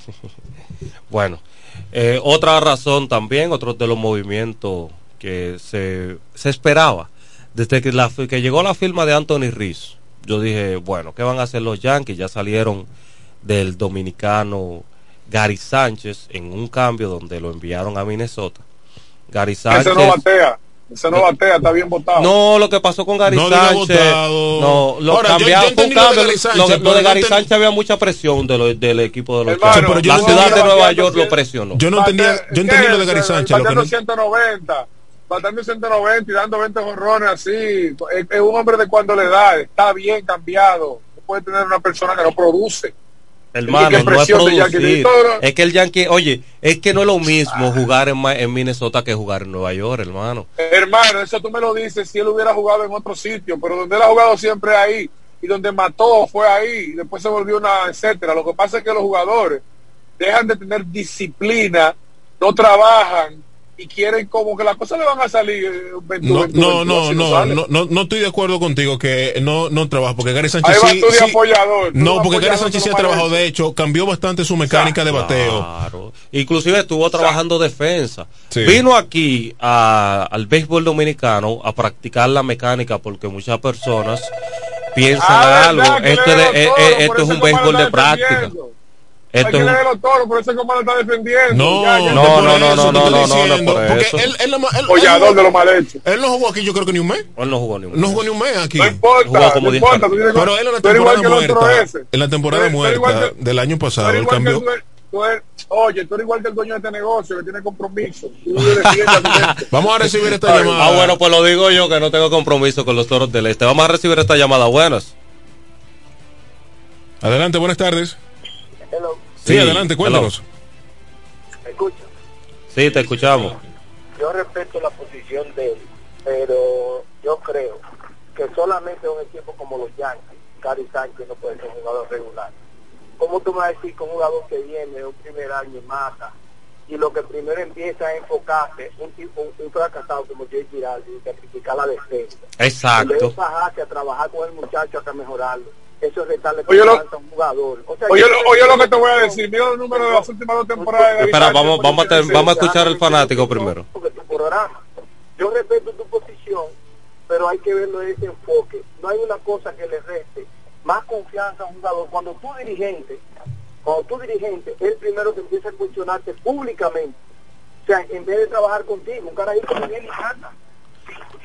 [laughs] bueno, eh, otra razón también, otro de los movimientos que se, se esperaba, desde que, la, que llegó la firma de Anthony Riz, yo dije, bueno, ¿qué van a hacer los Yankees? Ya salieron del dominicano Gary Sánchez en un cambio donde lo enviaron a Minnesota. Gary Sánchez. Ese no batea. Ese no batea, está bien votado. No, lo que pasó con Gary No Sánchez. votado. No, lo Ahora, yo- cambiaron. yo fue un entendí lo de Sánchez, Lo, lo pero de Gary Sánchez había mucha presión de lo- del equipo de los Hermano, pero yo La no ciudad de Nueva York lo presionó. Yo no entendía, yo entendí lo de Gary Sánchez. Lo que Bateando no- 190, bateando 190 y dando 20 jorrones así. Es, es un hombre de cuando le da, está bien cambiado. No puede tener una persona que no produce. Hermano, no es producir. Es que el Yankee, oye, es que no es lo mismo jugar en, en Minnesota que jugar en Nueva York, hermano. Hermano, eso tú me lo dices si él hubiera jugado en otro sitio, pero donde él ha jugado siempre ahí y donde mató fue ahí y después se volvió una etcétera. Lo que pasa es que los jugadores dejan de tener disciplina, no trabajan y quieren como que las cosas le van a salir. eh, 21, No, 21, no, no, no, no, no, no estoy de acuerdo contigo que no, no trabaja, porque Gary Sánchez Ahí va sí, de apoyador. no, de porque Gary Sánchez sí ha trabajado, de hecho, cambió bastante su mecánica de bateo. Claro. Inclusive estuvo trabajando defensa. Sí. Vino aquí a- al béisbol dominicano a practicar la mecánica porque muchas personas piensan Ah, algo. verdad, que Esto, le es, dieron eh, todo, eh, esto es un béisbol de práctica. Defendiendo. Hay Esto que es leer los toros, por eso Comando está defendiendo. No, Ya, ya, no, no, no, eso no, no, no, no, porque eso. él, de los mal hechos. él no jugó aquí, yo creo que ni un mes. Él no jugó ni un No jugó ni un mes aquí. No importa, Jugó como no 10 importa. tú tienes que- Pero él en la temporada que el otro muerta, ese. en la temporada muerta que- del año pasado, él cambió, el- tú eres, oye, tú eres igual que el dueño de este negocio que tiene compromiso. Tú. [laughs] Vamos a recibir esta [laughs] llamada. Ah, bueno, pues lo digo yo que no tengo compromiso con los toros del este. Vamos a recibir esta llamada. Buenas. Adelante, buenas tardes. Hello. Sí, adelante, cuéntanos. ¿Me escucha? Sí, te escuchamos. Yo respeto la posición de él, pero yo creo que solamente un equipo como los Yankees, Cari Sánchez no puede ser un jugador regular. ¿Cómo tú me vas a decir que un jugador que viene un primer año y mata y lo que primero empieza a enfocarse un tipo un, un fracasado como Jay Giraldi y sacrificar la defensa Exacto. vez de bajarse a trabajar con el muchacho hasta mejorarlo eso es restarle Oye, lo- confianza a un jugador o sea, Oye, yo lo, oye lo que te voy a decir. Mira los números de las últimas dos temporadas. Espera, vamos, vamos, a, vamos a escuchar al fanático primero. porque tu programa. Yo respeto tu posición, pero hay que verlo de ese enfoque. No hay una cosa que le reste más confianza a un jugador. Cuando tú dirigente, cuando tú dirigente, el primero que empieza a cuestionarte públicamente. O sea, en vez de trabajar contigo, un carajito que viene y gana.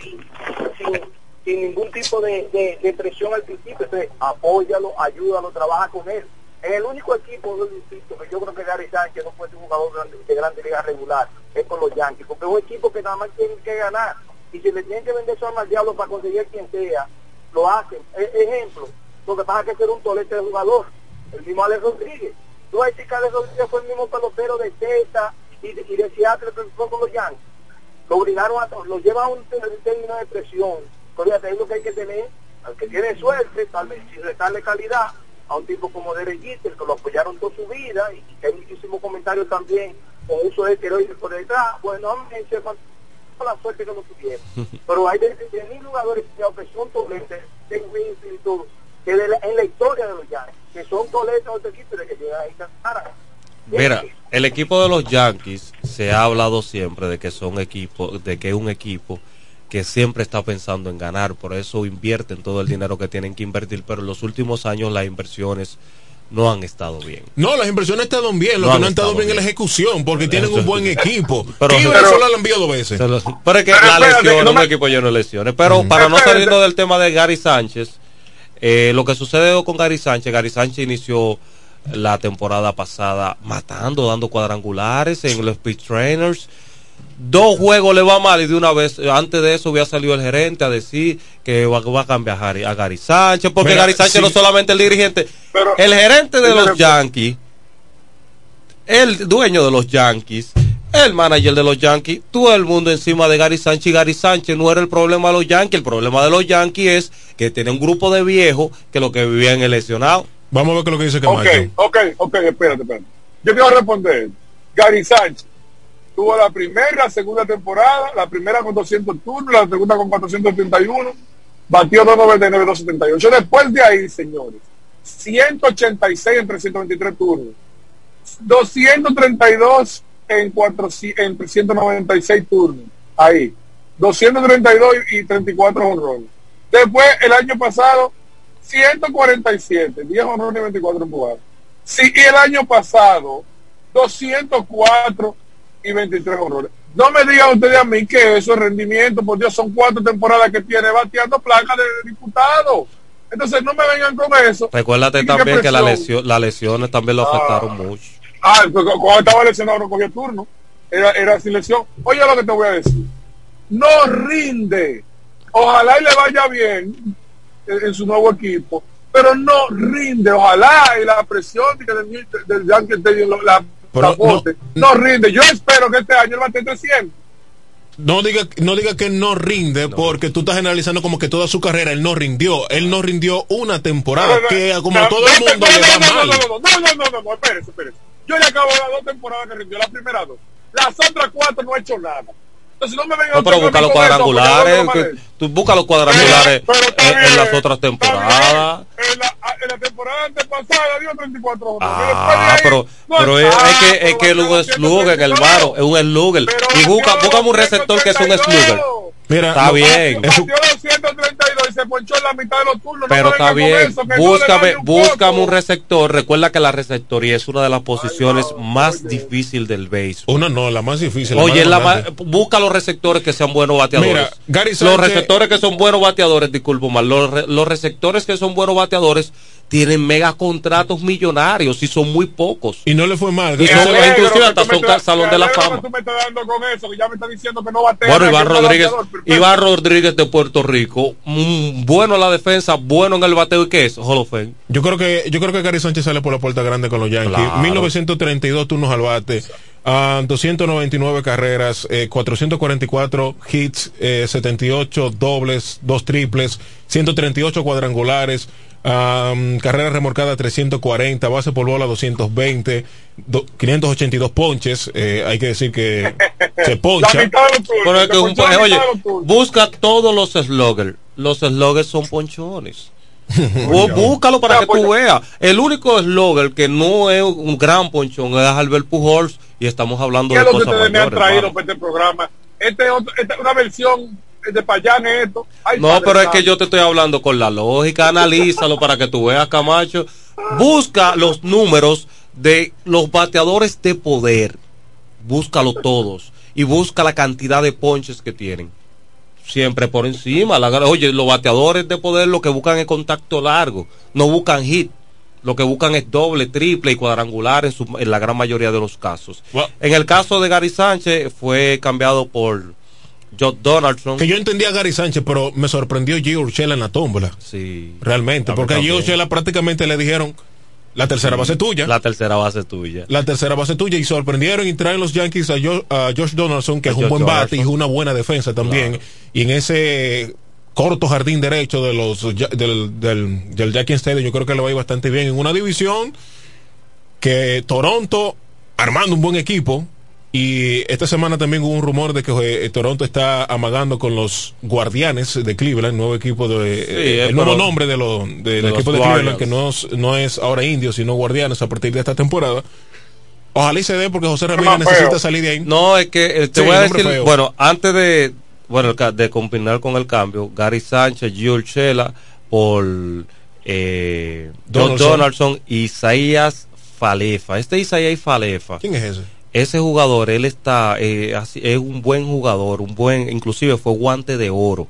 Sin, sin- sin ningún tipo de, de- de presión al principio. Entonces, apóyalo, ayúdalo, trabaja con él. En el único equipo, yo insisto, que yo creo que Gary Sánchez no puede ser un jugador de grande liga regular, es con los Yankees, porque es un equipo que nada más tienen que ganar. Y si le tienen que vender su alma al diablo para conseguir quien sea, lo hacen. E- ejemplo, lo que pasa es que ser un tolete de jugador, el mismo Alex Rodríguez. Tú vas a decir que Rodríguez fue el mismo pelotero de Teta y de, y de Seattle con los Yankees. Lo obligaron a, lo lleva a un término de presión. Fíjate, es lo que hay que tener, al que tiene suerte, tal vez sin restarle calidad, a un tipo como Derek Jeter, que lo apoyaron toda su vida y que hay muchísimos comentarios también con uso de esteroides por detrás. Bueno, con la suerte que lo tuvieron. [laughs] Pero hay de, de mil jugadores que son toletes, de Winfield y todo, que de la- en la historia de los Yankees, que son toletes de otro equipo de que llegan ahí cansaran. Mira, el equipo de los Yankees se ha hablado siempre de que son equipos, de que es un equipo que siempre está pensando en ganar, por eso invierten todo el dinero que tienen que invertir, pero en los últimos años las inversiones no han estado bien. No, las inversiones están bien, lo No que han no han estado estado bien es la bien. ejecución, porque tienen Eso- un buen equipo. [laughs] Pero- solo lo han enviado dos veces. Pero es que Pero la espérate, lesión, no un me- equipo lleno de lesiones. Pero para no salirnos del tema de Gary Sánchez, eh, lo que sucedió con Gary Sánchez, Gary Sánchez inició la temporada pasada matando, dando cuadrangulares en los pitch trainers. Dos juegos le va mal y de una vez, eh, antes de eso había salido el gerente a decir que va, va a cambiar a Gary, a Gary Sánchez, porque Mira, Gary Sánchez sí. no solamente el dirigente, Pero- el gerente de los Yankees, el dueño de los Yankees, el manager de los Yankees, todo el mundo encima de Gary Sánchez y Gary Sánchez no era el problema de los Yankees, el problema de los Yankees es que tiene un grupo de viejos que lo que vivían en lesionado. Vamos a ver qué es lo que dice Ok, Camacho. ok, ok, espérate, espérate. Yo quiero responder. Gary Sánchez tuvo la primera la segunda temporada, la primera con 200 turnos, la segunda con 431, batió 299, 278. Después de ahí, señores, 186 en 323 turnos, 232 en, 4, en 396 turnos, ahí, 232 y 34 honrones. Después, el año pasado, 147, 10 honrones y 24 empujadas. Y el año pasado, 204 y 23 honrones. No me digan ustedes a mí que eso es rendimiento, por Dios, son cuatro temporadas que tiene bateando placa de diputado. Entonces no me vengan con eso. Recuérdate también que la presión. lesión, las lesiones también lo Ah. afectaron mucho. Ah, cu- cuando estaba lesionado no cogía turno. Era, era sin lesión. Oye lo que te voy a decir. No rinde. Ojalá y le vaya bien en, en su nuevo equipo. Pero no rinde. Ojalá y la presión del, del Yankee la, Pero bote. no, rinde. Yo espero que este año él bate 300. No diga, no diga que no rinde, porque tú estás analizando como que toda su carrera él no rindió. Él no rindió una temporada, que como No, todo el no, mundo no, le va no, no, mal. No, no, no, no, no, no, no, no, espérese, espérese. Yo le acabo de dar dos temporadas que rindió, la primera dos. Las otras cuatro no he hecho nada. Entonces no me vengan No, pero busca los eso, cuadrangulares, no que- tú busca los cuadrangulares en, en las otras temporadas. En la, en la temporada antepasada dio 34 horas. Ah, pero, pero es, es que es que es un slugger, hermano, es un slugger. Y busca, busca un receptor que es un slugger. Mira, está no, bien. Batió 232 y se ponchó en la mitad de los turnos. Pero no está bien, eso, no búscame, un búscame poco. un receptor. Recuerda que la receptoría es una de las posiciones más difíciles del béisbol. Una no, la más difícil. Oye, la más ma- busca los receptores que sean buenos bateadores. Mira, Gary los receptores que son buenos bateadores, disculpo mal, los, re- los receptores que son buenos bateadores tienen mega contratos millonarios y son muy pocos. Y no le fue mal. Y son, alegro inclusive hasta son salón de la fama. que tú me estás dando con eso, que ya me estás diciendo que no batea. Bueno, Iván Rodríguez. Iván Rodríguez de Puerto Rico, mm, bueno en la defensa, bueno en el bateo y qué es, Hall of Fame. Yo creo que yo creo que Gary Sánchez sale por la puerta grande con los Yankees. Claro. 1932 turnos al bate, ah, 299 carreras, eh, 444 hits, eh, 78 dobles, dos triples, 138 cuadrangulares, ah, carrera remorcada 340, base por bola 220, do- 582 ponches. eh, hay que decir que [laughs] se poncha. La mitad de los tuyos, Pero es que un- la oye, mitad de los tuyos. busca todos los sloggers. Los sloggers son ponchones. [laughs] Bú- Búscalo para que tú veas. El único slogger que no es un gran ponchón es Albert Pujols y estamos hablando ¿Qué de cosas ustedes me han mayores. traído hermano. para este programa? Este es otro- esta es una versión de Payán es esto. Ay, No, pero es que yo te estoy hablando con la lógica, analízalo para que tú veas, Camacho. Busca los números de los bateadores de poder. Búscalo todos. Y busca la cantidad de ponches que tienen. Siempre por encima. La, oye, los bateadores de poder lo que buscan es contacto largo. No buscan hit. Lo que buscan es doble, triple y cuadrangular en, su- en la gran mayoría de los casos. En el caso de Gary Sánchez fue cambiado por Joe Donaldson. Que yo entendía a Gary Sánchez, pero me sorprendió Gio Urshela en la tómbola. Sí. Realmente, A mí porque a Gio también. Urshela prácticamente le dijeron la tercera base tuya. La tercera base tuya. la tercera base tuya y sorprendieron y traen los Yankees a, Jo- a Josh Donaldson, que A es un Josh buen bate y una buena defensa también. Y en ese corto jardín derecho de los del, del, del Yankee Stadium, yo creo que le va a ir bastante bien en una división que Toronto armando un buen equipo. Y esta semana también hubo un rumor de que eh, Toronto está amagando con los Guardianes de Cleveland, nuevo equipo de eh, eh, el nuevo nombre de lo- del de los equipo de Guardians. Cleveland, que no, es- no es ahora indios, sino Guardianes a partir de esta temporada. Ojalá y se dé porque José Ramírez necesita feo. salir de ahí. No, es que eh, te Sí, voy a el decir, feo. bueno, antes de bueno el de combinar con el cambio, Gary Sánchez, Gio Urshela por eh, Donaldson. Donaldson Isaías Falefa. Este Isaías Falefa. ¿Quién es ese? Ese jugador, él está, eh, es un buen jugador, un buen, inclusive fue guante de oro.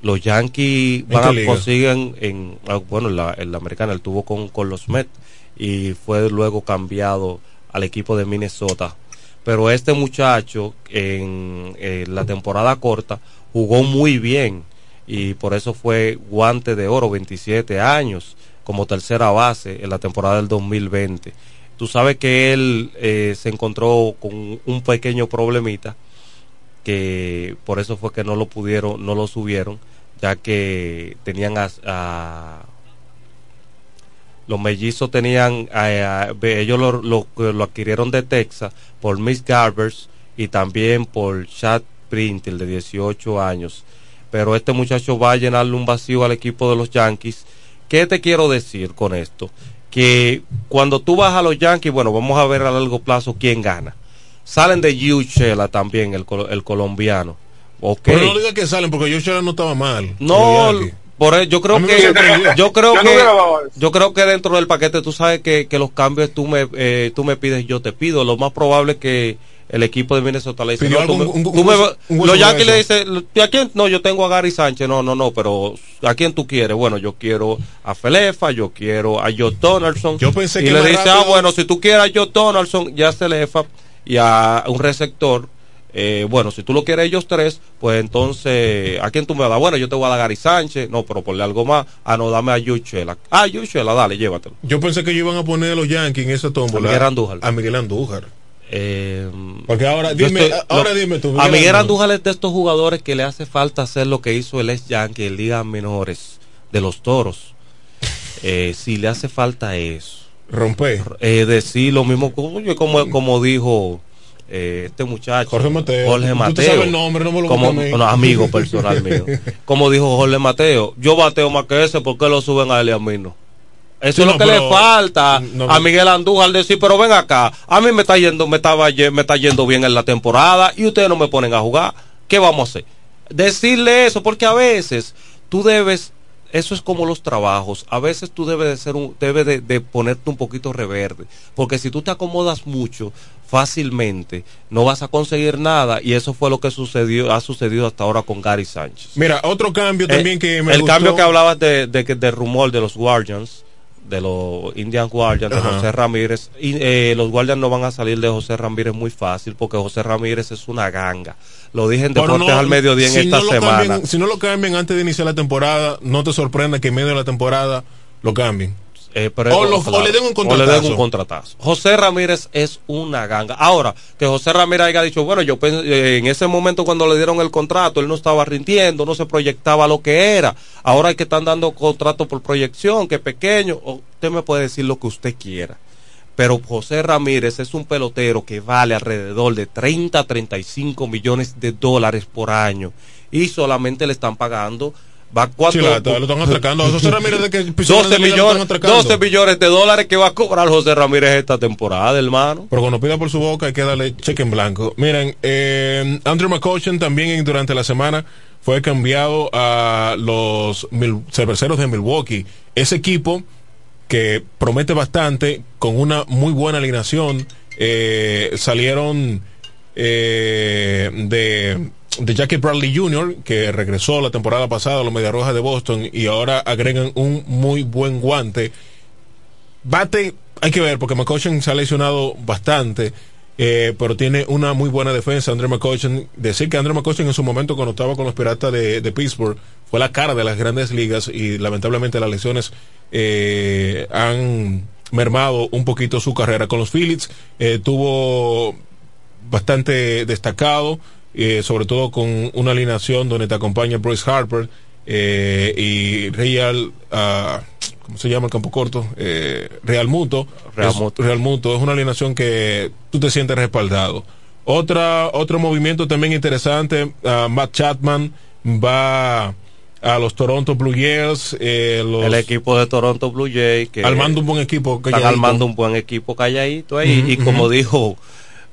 Los Yankees ¿En van a consiguen en, ah, bueno, en la, en la americana, él tuvo con, con los Mets y fue luego cambiado al equipo de Minnesota. Pero este muchacho en, eh, la temporada corta jugó muy bien y por eso fue guante de oro, 27 años como tercera base en la temporada del 2020. Tú sabes que él eh, se encontró con un pequeño problemita que por eso fue que no lo pudieron, no lo subieron, ya que tenían a, a- los mellizos tenían, a- ellos lo, lo, lo adquirieron de Texas por Miss Garbers y también por Chad Printle de 18 años. Pero este muchacho va a llenarle un vacío al equipo de los Yankees. ¿Qué te quiero decir con esto? Que cuando tú vas a los Yankees, bueno, vamos a ver a largo plazo quién gana. Salen de Yuchela también, el, colo- el colombiano. Ok. Pero no diga que salen porque yo no estaba mal. No, por eso, yo creo que yo creo Yo que yo creo que dentro del paquete tú sabes que, que los cambios tú me eh, tú me pides yo te pido lo más probable es que el equipo de Minnesota le dice tú un- tú un- un los Yankees le dicen ¿y a quién no yo tengo a Gary Sánchez no no no pero a quién tú quieres bueno yo quiero a Felefa yo quiero a Joe Donaldson Yo pensé y que le dice rápido- ah bueno si tú quieres a Joe Donaldson ya Felefa y a un receptor eh, bueno, si tú lo quieres ellos tres, pues entonces, ¿a quién tú me vas a dar? Bueno, yo te voy a dar a Gary Sánchez, no, pero ponle algo más. Ah, no, dame a Yuchela. Ah, Yuchela, dale, llévatelo. Yo pensé que ellos iban a poner a los Yankees en esa tómbola. A Miguel Andújar. A Miguel Andújar. Eh, Porque ahora, dime, estoy- ahora lo- dime tú. a Miguel Andújar. Es de estos jugadores que le hace falta hacer lo que hizo el ex Yankee en ligas menores de los toros. Eh, si le hace falta eso. Romper. Eh, decir lo mismo como, como, dijo eh, este muchacho. Jorge Mateo. Jorge Tú te Mateo. sabes el nombre, no me lo como, amigo personal mío. Como dijo Jorge Mateo, yo bateo más que ese, ¿por qué lo suben a él y a mí no? Eso es lo que le falta no, a. Miguel Andújar decir, pero ven acá, a mí me está yendo, me estaba me está yendo bien en la temporada y ustedes no me ponen a jugar, ¿qué vamos a hacer? Decirle eso, porque a veces tú debes, eso es como los trabajos, a veces tú debes de ser un, debes de, de ponerte un poquito reverde, porque si tú te acomodas mucho, fácilmente no vas a conseguir nada y eso fue lo que sucedió, ha sucedido hasta ahora con Gary Sánchez. Mira, otro cambio Eh, también que me el gustó. cambio que hablabas de, de, que- de rumor de los Guardians de los Indian Guardians, de Ajá. José Ramírez. Y eh, los Guardians no van a salir de José Ramírez muy fácil porque José Ramírez es una ganga. Lo dije en Deportes no, al Mediodía en si esta no semana. cambian- si no lo cambian antes de iniciar la temporada, no te sorprenda que en medio de la temporada lo cambien. Eh, pero o, claro, le den un o le den un contratazo. José Ramírez es una ganga. Ahora, que José Ramírez haya dicho, bueno, yo eh, en ese momento cuando le dieron el contrato, él no estaba rindiendo, no se proyectaba lo que era. Ahora que están dando contrato por proyección, que pequeño. Usted me puede decir lo que usted quiera. Pero José Ramírez es un pelotero que vale alrededor de 30 a 35 millones de dólares por año. Y solamente le están pagando. Va cuánto- Sí, la- lo están atracando. José Ramírez de que pisó la 12 liga lo están millones, atracando. 12 millones de dólares que va a cobrar José Ramírez esta temporada, hermano. Pero cuando pida por su boca hay que darle cheque en blanco. Miren, eh, Andrew McCutcheon también durante la semana fue cambiado a los mil, cerveceros de Milwaukee. Ese equipo que promete bastante, con una muy buena alineación, eh, salieron eh, de, de Jackie Bradley Jr., que regresó la temporada pasada a los Media Rojas de Boston, y ahora agregan un muy buen guante. Bate, hay que ver, porque McCutcheon se ha lesionado bastante, eh, pero tiene una muy buena defensa. Andrew McCutcheon, decir que Andrew McCutcheon en su momento, cuando estaba con los Piratas de, de Pittsburgh, fue la cara de las grandes ligas y lamentablemente las lesiones eh, han mermado un poquito su carrera. Con los Phillies eh, tuvo bastante destacado, eh, sobre todo con una alineación donde te acompaña Bryce Harper eh, y Real, ah, ¿cómo se llama el campo corto? Eh, Real Muto. Real Es- Muto. Real Muto es una alineación que tú te sientes respaldado. Otra, otro movimiento también interesante, ah, Matt Chapman va a los Toronto Blue Jays, eh, los- El equipo de Toronto Blue Jays que armando un buen equipo. están calladito. armando un buen equipo calladito ahí y como dijo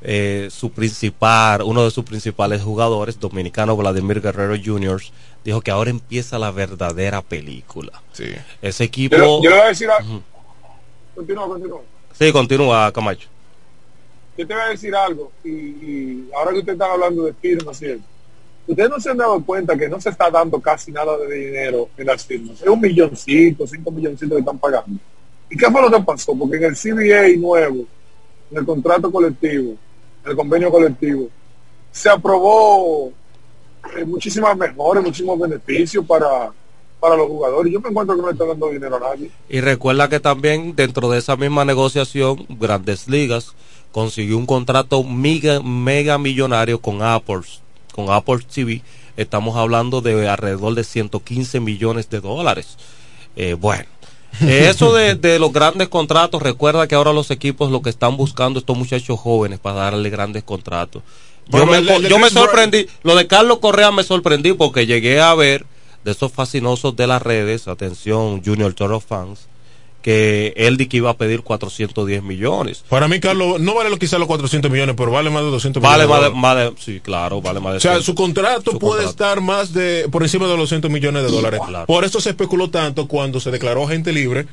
eh, su principal, uno de sus principales jugadores, dominicano Vladimir Guerrero Jr., dijo que ahora empieza la verdadera película. Sí. Ese equipo... Yo, yo le voy a decir a... Ujú. Continúa, continúa. Sí, continúa, Camacho. Yo te voy a decir algo, y, y ahora que ustedes están hablando de firmas eso, ustedes no se han dado cuenta que no se está dando casi nada de dinero en las firmas. Es un milloncito, cinco milloncitos que están pagando. ¿Y qué fue lo que pasó? Porque en el CBA nuevo, en el contrato colectivo, el convenio colectivo, se aprobó eh, muchísimas mejores, muchísimos beneficios para, para los jugadores. Yo me encuentro que no le están dando dinero a nadie. Y recuerda que también dentro de esa misma negociación, Grandes Ligas consiguió un contrato mega, mega millonario con Apple, con Apple TV. Estamos hablando de alrededor de 115 millones de dólares. Eh, bueno, eso de, de los grandes contratos, recuerda que ahora los equipos lo que están buscando estos muchachos jóvenes para darle grandes contratos. Yo, me, yo me sorprendí, lo de Carlos Correa me sorprendí porque llegué a ver de esos fascinosos de las redes, atención, Junior Toro fans, que él di que iba a pedir 410 millones. Para mí, Carlos, no vale lo quizá los 400 millones, pero vale más de 200 Vale millones. de más de- sí, claro, vale más de O sea, 100. su contrato Su puede contrato. estar más de por encima de los 200 millones de dólares. Claro. Por eso se especuló tanto cuando se declaró gente libre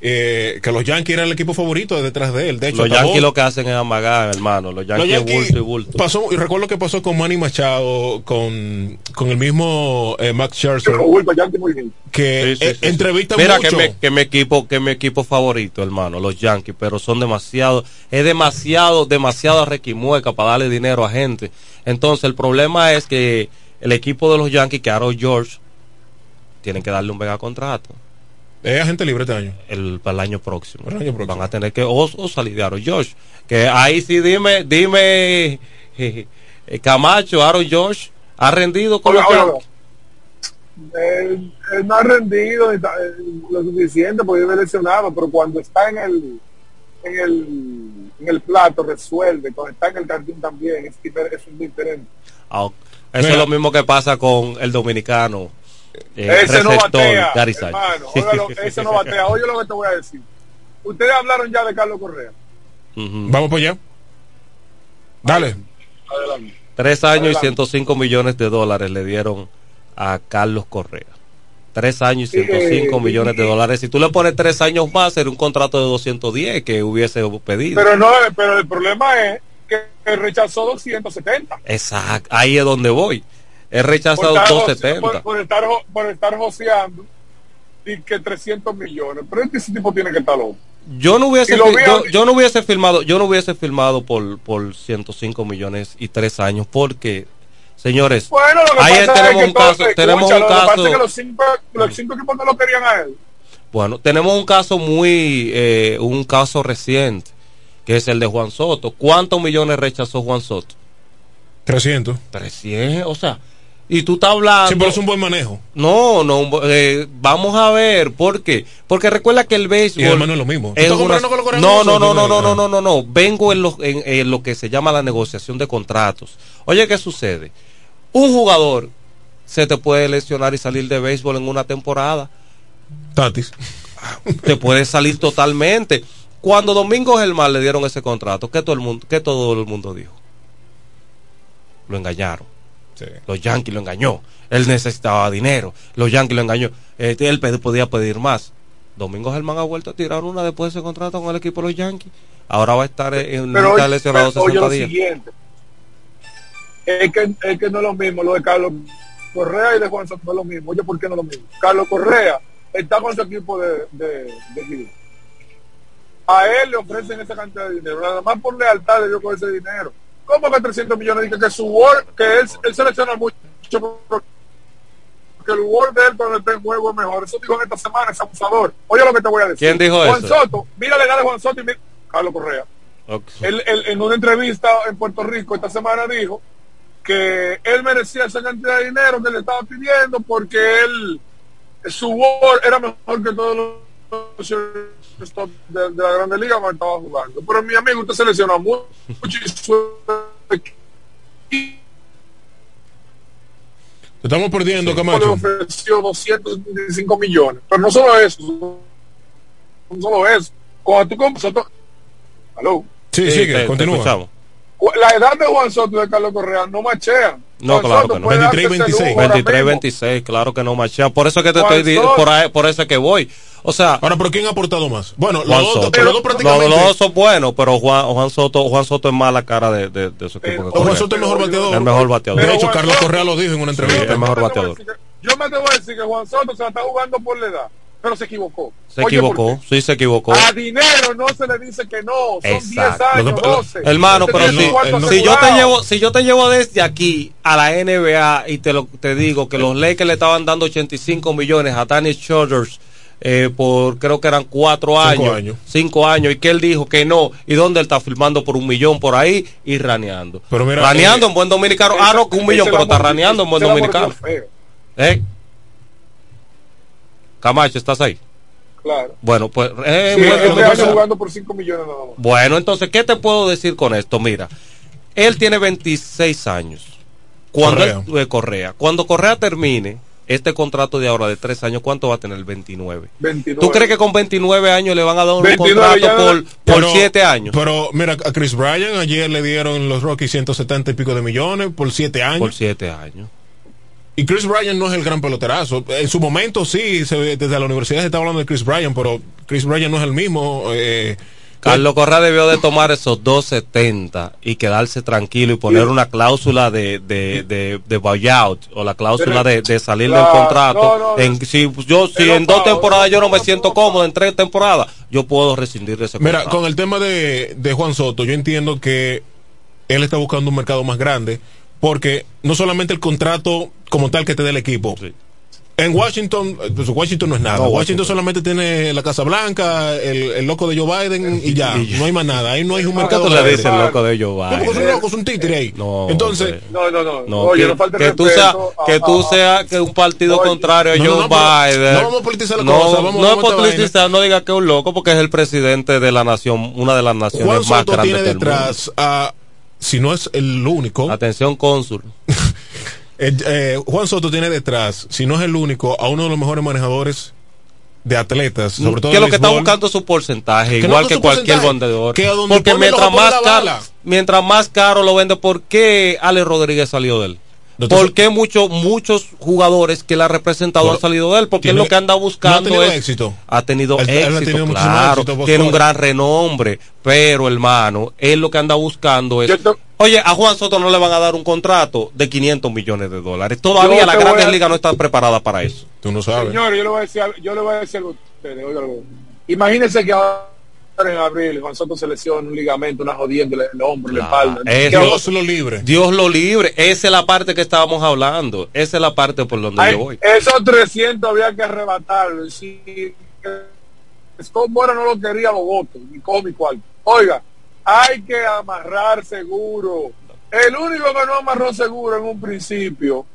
eh, que los Yankees eran el equipo favorito detrás de él. De hecho, Los Yankees lo que hacen es amagar, hermano. Los Yankees, los Yankees bulto y bulto. pasó y recuerdo que pasó con Manny Machado, con, con el mismo eh, Max Scherzer, que Sí, sí, eh, sí, entrevistan Mira mucho. que, me- que mi equipo, que mi equipo favorito, hermano, los Yankees, pero son demasiado, es demasiado, demasiado requimueca para darle dinero a gente. Entonces el problema es que el equipo de los Yankees, que Aaron George, tienen que darle un mega contrato. Es agente libre este año. El, para el año próximo. Para el año próximo. Van a tener que o, o salir de Aaron George. Que ahí sí dime, dime, [laughs] eh, Camacho, Aaron George, ha rendido con Oiga, los. Él, él no ha rendido eh, lo suficiente porque vive lesionado, pero cuando está en el en el, en el plato resuelve, cuando está en el jardín también, es, es un diferente. Ah, Eso Mira. es lo mismo que pasa con el dominicano. Eh, ese no batea, Gary Sánchez. hermano, óigalo, ese no batea. Oye lo que te voy a decir. Ustedes hablaron ya de Carlos Correa. Vamos para allá. Dale. Adelante. Tres años y Adelante. 105 millones de dólares le dieron a Carlos Correa. Tres años y 105 Eh, millones de dólares. Si tú le pones tres años más, sería un contrato de 210 que hubiese pedido. Pero no, pero el problema es que rechazó 270. Exacto, ahí es donde voy. He rechazado estar, 270. por, por estar, por estar joseando y que 300 millones. Pero este ese tipo tiene que estar loco. Yo no hubiese vi yo, a- yo no hubiese firmado, yo no hubiese firmado por por 105 millones y tres años porque señores, Bueno, lo que ahí pasa tenemos es un que todo- caso, tenemos un lo caso que los cinco, los cinco equipos no lo querían a él. Bueno, tenemos un caso muy, eh, un caso reciente, que es el de Juan Soto. ¿Cuántos millones rechazó Juan Soto? 300. 300, o sea, y tú estás hablando... Sí, pero es un buen manejo. No, no, eh, vamos a ver, ¿por qué? Porque recuerda que el béisbol... Y además no es lo mismo. ¿Tú es estás una- con los no, no, no, no, no, no, no, no, no. Vengo en lo, en, en lo que se llama la negociación de contratos. Oye, ¿qué sucede? Un jugador se te puede lesionar y salir de béisbol en una temporada. Tatis. Te puede salir totalmente. Cuando Domingo Germán le dieron ese contrato, ¿qué todo el mundo, qué todo el mundo dijo? Lo engañaron. Los Yankees lo engañó. Él necesitaba dinero. Los Yankees lo engañó. Este, él podía pedir más. Domingo Germán ha vuelto a tirar una después de ese contrato con el equipo de los Yankees. Ahora va a estar en Pero oye, lesionado pero oye 60 lo días. siguiente. Es que, es que no es lo mismo lo de Carlos Correa y de Juan Soto no es lo mismo. Oye, ¿por qué no es lo mismo? Carlos Correa está con su equipo de, de, de Houston. A él le ofrecen esa cantidad de dinero. Nada más por lealtad le dio con ese dinero. ¿Cómo que 300 millones? Dice que su Word, que él, él selecciona mucho, que el Word de él cuando está en juego es mejor. Eso dijo en esta semana, es abusador. Oye lo que te voy a decir. ¿Quién dijo Juan eso? Soto, mira la edad de Juan Soto y mira, Carlos Correa. Él, él, en una entrevista en Puerto Rico esta semana dijo que él merecía esa cantidad de dinero que le estaba pidiendo porque él su Word era mejor que todos los de, de la Grande Liga cuando estaba jugando. Pero mi amigo, usted se lesionó mucho y Te estamos perdiendo, le Camacho. ofreció 275 millones. Pero no solo eso, no solo eso. Cuando tú compras Aló. Sí, Sí, sigue, te- te continúa. escuchamos. La edad de Juan Soto y de Carlos Correa no machean. No, claro que no. puede 23 y darse ese 26. lujo ahora 23, mismo. 26, claro que no machea. Por eso que te Juan estoy por, ahí- por eso es que voy. O sea, Ahora, pero ¿quién ha aportado más? Bueno, los Juan dos, Soto. pero los dos prácticamente. Los, dos son buenos, pero Juan, Juan Soto Juan Soto es más la cara de, de, de su equipo. que Juan. Soto es el mejor bateador. El mejor bateador. De hecho, Carlos Correa lo dijo en una Sí, entrevista. el mejor bateador. Yo me atrevo a decir que Juan Soto se la está jugando por la edad, pero se equivocó. Se Oye, equivocó, ¿por sí se equivocó. A dinero no se le dice que no, son 10 Exacto. años, Lo que- 12. Hermano, pero si, si yo te llevo, si yo te llevo desde aquí a la NBA y te lo te digo que los Lakers le estaban dando 85 millones a Danny Shoulders eh, por creo que eran cuatro Cinco años, años. cinco años y que él dijo que no y dónde él está firmando por un millón por ahí y raneando, Pero mira, raneando eh, en buen dominicano, ah no que un millón pero está raneando en buen dominicano, feo, ¿eh? Camacho, ¿estás ahí? Claro. Bueno, pues eh, Sí, buen este año dominicano. jugando por 5 millones nada más. Bueno, entonces, ¿qué te puedo decir con esto? Mira, él tiene 26 años. Cuando Correa. él- eh, Correa. Cuando Correa termine este contrato de ahora de 3 años, ¿cuánto va a tener? 29. 29. ¿Tú crees que con 29 años le van a dar un 29 ya contrato por, por Pero- 7 años? Pero mira, a Chris Bryan ayer le dieron los Rockies 170 y pico de millones por 7 años. Por 7 años. Y Chris Bryan no es el gran peloterazo. En su momento sí, se ve- desde la universidad se está hablando de Chris Bryan, pero Chris Bryan no es el mismo. eh, Carlos Correa debió de tomar esos 270 y quedarse tranquilo y poner una cláusula de, de, de, de buyout o la cláusula de, de salir del contrato. no, no, en, si yo si en dos temporadas yo no me siento cómodo, en tres temporadas, yo puedo rescindir ese Mira, contrato. con el tema de, de Juan Soto, yo entiendo que él está buscando un mercado más grande, porque no solamente el contrato como tal que te dé el equipo. Sí. En Washington, eh, pues Washington no es nada. No, Washington, Washington. solamente tiene la Casa Blanca, el, el loco de Joe Biden y ya. Y. No hay más nada. Ahí no hay un ¿Por qué mercado le el loco de Joe No, porque es un Biden? loco, es un títere ahí. No, Entonces. No, no, no. No, Oye, que, no falta que tú respeto sea a- que a- tú a- sea que un partido Oye. contrario a No, Joe no, no, Biden no vamos a politizar la no, cosa, vamos- no vamos politizar no diga que es un loco porque es el presidente de la nación una de las naciones Juan más Soto grandes tiene del mundo detrás a, si no es el único, atención cónsul [laughs] eh, eh, Juan Soto tiene detrás, si no es el único, a uno de los mejores manejadores de atletas, sobre todo que lo que está buscando su porcentaje, Que igual que cualquier vendedor. Porque mientras más caro, mientras más caro lo vende, ¿por qué Ale Rodríguez salió de él? ¿Por qué muchos muchos jugadores que él ha representado han salido de él? Porque es lo que anda buscando. ¿No ha tenido es- éxito? Ha tenido Él- él ha éxito, tenido claro. éxito tiene un gran renombre. Pero, hermano, él lo que anda buscando es. Oye, a Juan Soto no le van a dar un contrato de 500 millones de dólares. Todavía la Grandes a- Ligas no están preparadas para eso. Tú no Señor, yo le voy a decir, algo- yo le voy a decir algo a ustedes, óigalo. Imagínense que ahora en abril Juan Soto se lesiona un ligamento, una jodienda, el, hombro, la espalda. Es- ¿Qué Dios lo libre. Dios lo libre. Esa es la parte que estábamos hablando. Esa es la parte por donde Ay, yo voy. Esos 300 había que arrebatarlo. Si Scott Mora no lo quería, lo voto. Ni cojo mi cuarto. Oiga, hay que amarrar seguro. El único que no amarró seguro en un principio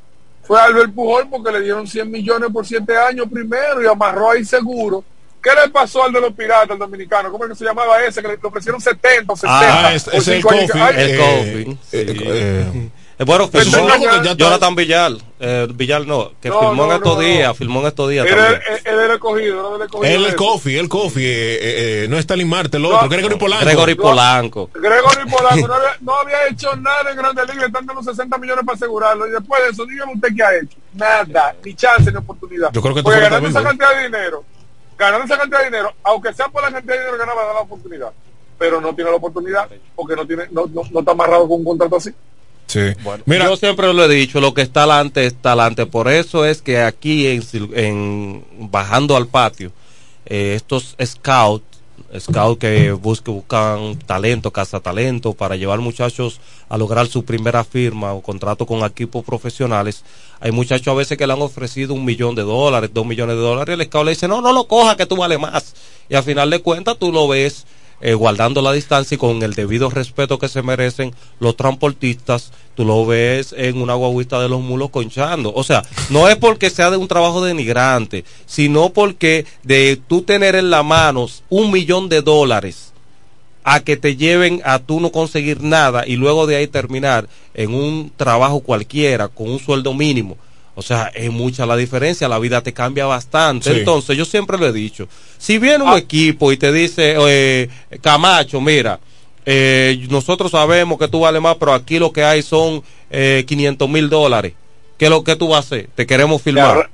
fue Albert Pujol porque le dieron 100 millones por 7 años primero y amarró ahí seguro. ¿Qué le pasó al de los piratas, al dominicano? ¿Cómo es que se llamaba ese? Que le ofrecieron 70 o 60. Ah, es- el. Kofi, Ay, el eh, Kofi. eh, Eh, bueno, firmó está- Jonathan Villar. Eh, Villar no, que No, firmó no, en estos no, días. Firmó en estos días Él él- él era escogido, no era escogido. Él de es eso. Kofi, el Kofi, eh, eh, eh, no es Stalin Marte, el otro, Gregory Polanco. Gregory Polanco. Gregory Polanco no [laughs] había, no había hecho nada en Grandes Ligas, le están dando 60 millones para asegurarlo. Y después de eso, dígame usted qué ha hecho. Nada, ni chance ni oportunidad. Yo creo que Porque ganando esa cantidad de dinero, ganando esa cantidad de dinero, aunque sea por la cantidad de dinero que ganaba, da la oportunidad. Pero no tiene la oportunidad porque no tiene no, no, no está amarrado con un contrato así. Sí. Mira, yo siempre lo he dicho, lo que está adelante está adelante. Por eso es que aquí en, en- bajando al patio, eh, estos scouts, scouts que busque- buscan talento, casa talento para llevar muchachos a lograr su primera firma o contrato con equipos profesionales. Hay muchachos a veces que le han ofrecido un millón de dólares, dos millones de dólares, y el scout le dice, no, no lo coja, que tú vale más. Y al final de cuentas tú lo ves eh, guardando la distancia y con el debido respeto que se merecen los transportistas, tú lo ves en una guaguita de los mulos conchando. O sea, no es porque sea de un trabajo denigrante, sino porque de tú tener en la mano un millón de dólares a que te lleven a tú no conseguir nada y luego de ahí terminar en un trabajo cualquiera con un sueldo mínimo. O sea, es mucha la diferencia, la vida te cambia bastante. Sí. Entonces, yo siempre lo he dicho, si viene un equipo y te dice, eh, Camacho, mira, eh, nosotros sabemos que tú vales más, pero aquí lo que hay son eh, 500 mil dólares. ¿Qué es lo que tú vas a hacer? Te queremos filmar.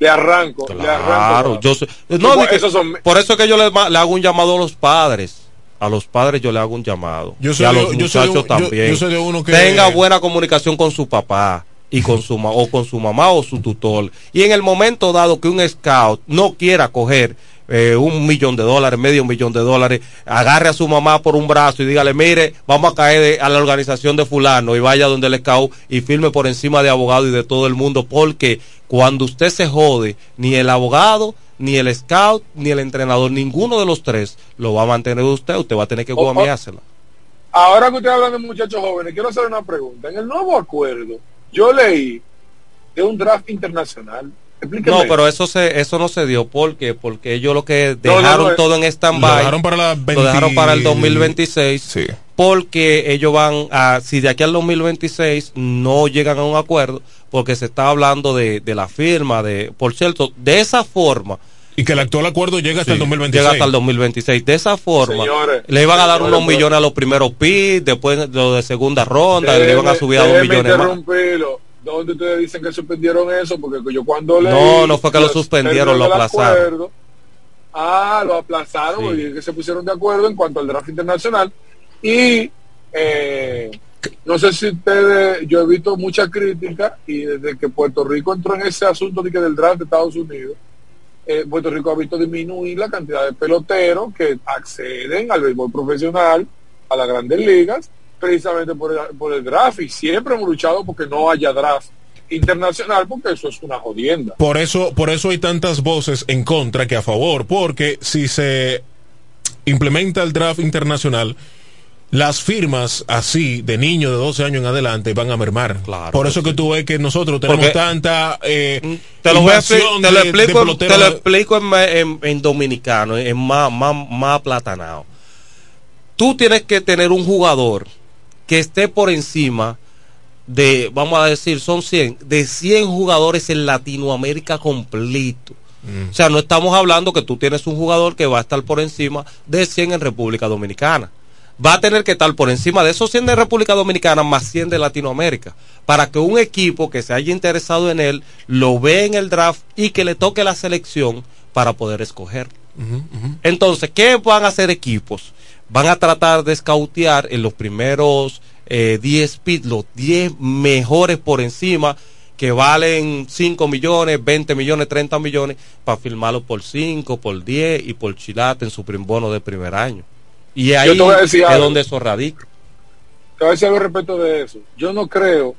Le arranco, le arranco. Claro, yo sé- no, que- son- por eso es que yo le, le hago un llamado a los padres. A los padres yo le hago un llamado. Yo y a de- los yo soy de muchachos yo- también. yo soy de uno que- Tenga buena comunicación con su papá y con su o con su mamá o su tutor. Y en el momento dado que un scout no quiera coger eh, un millón de dólares, medio millón de dólares, agarre a su mamá por un brazo y dígale, mire, vamos a caer de- a la organización de fulano y vaya donde el scout y firme por encima de abogado y de todo el mundo, porque cuando usted se jode, ni el abogado, ni el scout, ni el entrenador, ninguno de los tres lo va a mantener usted, usted va a tener que O- o- guameársela. Ahora que usted habla de muchachos jóvenes, quiero hacer una pregunta. En el nuevo acuerdo, yo leí de un draft internacional. Explíqueme. No, pero eso se, eso no se dio porque porque ellos lo que No, no, dejaron no, todo en stand-by. Lo dejaron para la lo dejaron para el 20. 2026 porque ellos van a si de aquí al 2026 no llegan a un acuerdo porque se está hablando de, de la firma de por cierto de esa forma Y que el actual acuerdo llega hasta el Sí, 2026. Llega hasta el 2026. De esa forma, Señores, le iban a dar señores, unos millones a los primeros pits, después lo de segunda ronda, le iban a Déjeme- subir a dos déjeme millones más. ¿Dónde ustedes dicen que suspendieron eso? Porque yo cuando leí... No, no fue que lo los suspendieron, lo aplazaron. acuerdo, Ah, lo aplazaron Sí. porque que se pusieron de acuerdo en cuanto al draft internacional. Y eh, no sé si ustedes, yo he visto mucha crítica y desde que Puerto Rico entró en ese asunto de que del draft de Estados Unidos, eh, Puerto Rico ha visto disminuir la cantidad de peloteros que acceden al béisbol profesional, a las grandes ligas, precisamente por el, por el draft. Y siempre hemos luchado porque no haya draft internacional, porque eso es una jodienda. Por eso, por eso hay tantas voces en contra que a favor, porque si se implementa el draft internacional, las firmas así de niños de 12 años en adelante van a mermar. por eso que tú ves que nosotros tenemos Porque- tanta eh, Te lo, voy a invasión te lo de- de explico, te lo explico en, en- en dominicano, en más, más, más aplatanado. Tú tienes que tener un jugador que esté por encima de, vamos a decir, son 100, de 100 jugadores en Latinoamérica completo. O sea, no estamos hablando que tú tienes un jugador que va a estar por encima de 100 en República Dominicana. Va a tener que estar por encima de esos 100 de República Dominicana más 100 de Latinoamérica, para que un equipo que se haya interesado en él lo vea en el draft y que le toque la selección para poder escoger. Entonces, ¿qué van a hacer equipos? Van a tratar de escautear en los primeros eh, 10 pits, los 10 mejores por encima, que valen 5 millones, 20 millones, 30 millones, para firmarlo por 5, por 10 y por chilate en su primbono de primer año. Y ahí es algo. donde eso radica. Te voy a decir algo respecto de eso. Yo no creo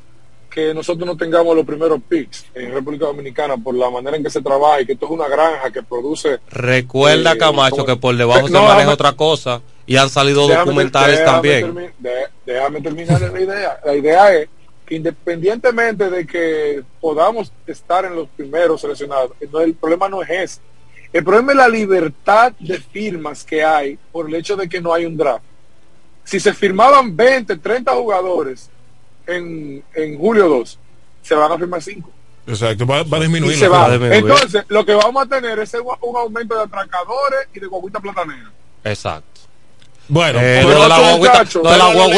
que nosotros no tengamos los primeros picks en República Dominicana por la manera en que se trabaja y que esto es una granja que produce Recuerda, Eh, Camacho, que por debajo Eh, se no, maneja déjame- otra cosa y han salido Déjame- documentales déjame también. termi- de- déjame terminar la idea. La idea es que independientemente de que podamos estar en los primeros seleccionados, no, el problema no es ese. El problema es la libertad de firmas que hay por el hecho de que no hay un draft. Si se firmaban 20, 30 jugadores en, en julio 2, se van a firmar 5 Exacto, va, va a y disminuir. se va. Entonces, lo que vamos a tener es un aumento de atracadores y de guaguita platanera. Exacto. Bueno, Eh, pero de la guaguita,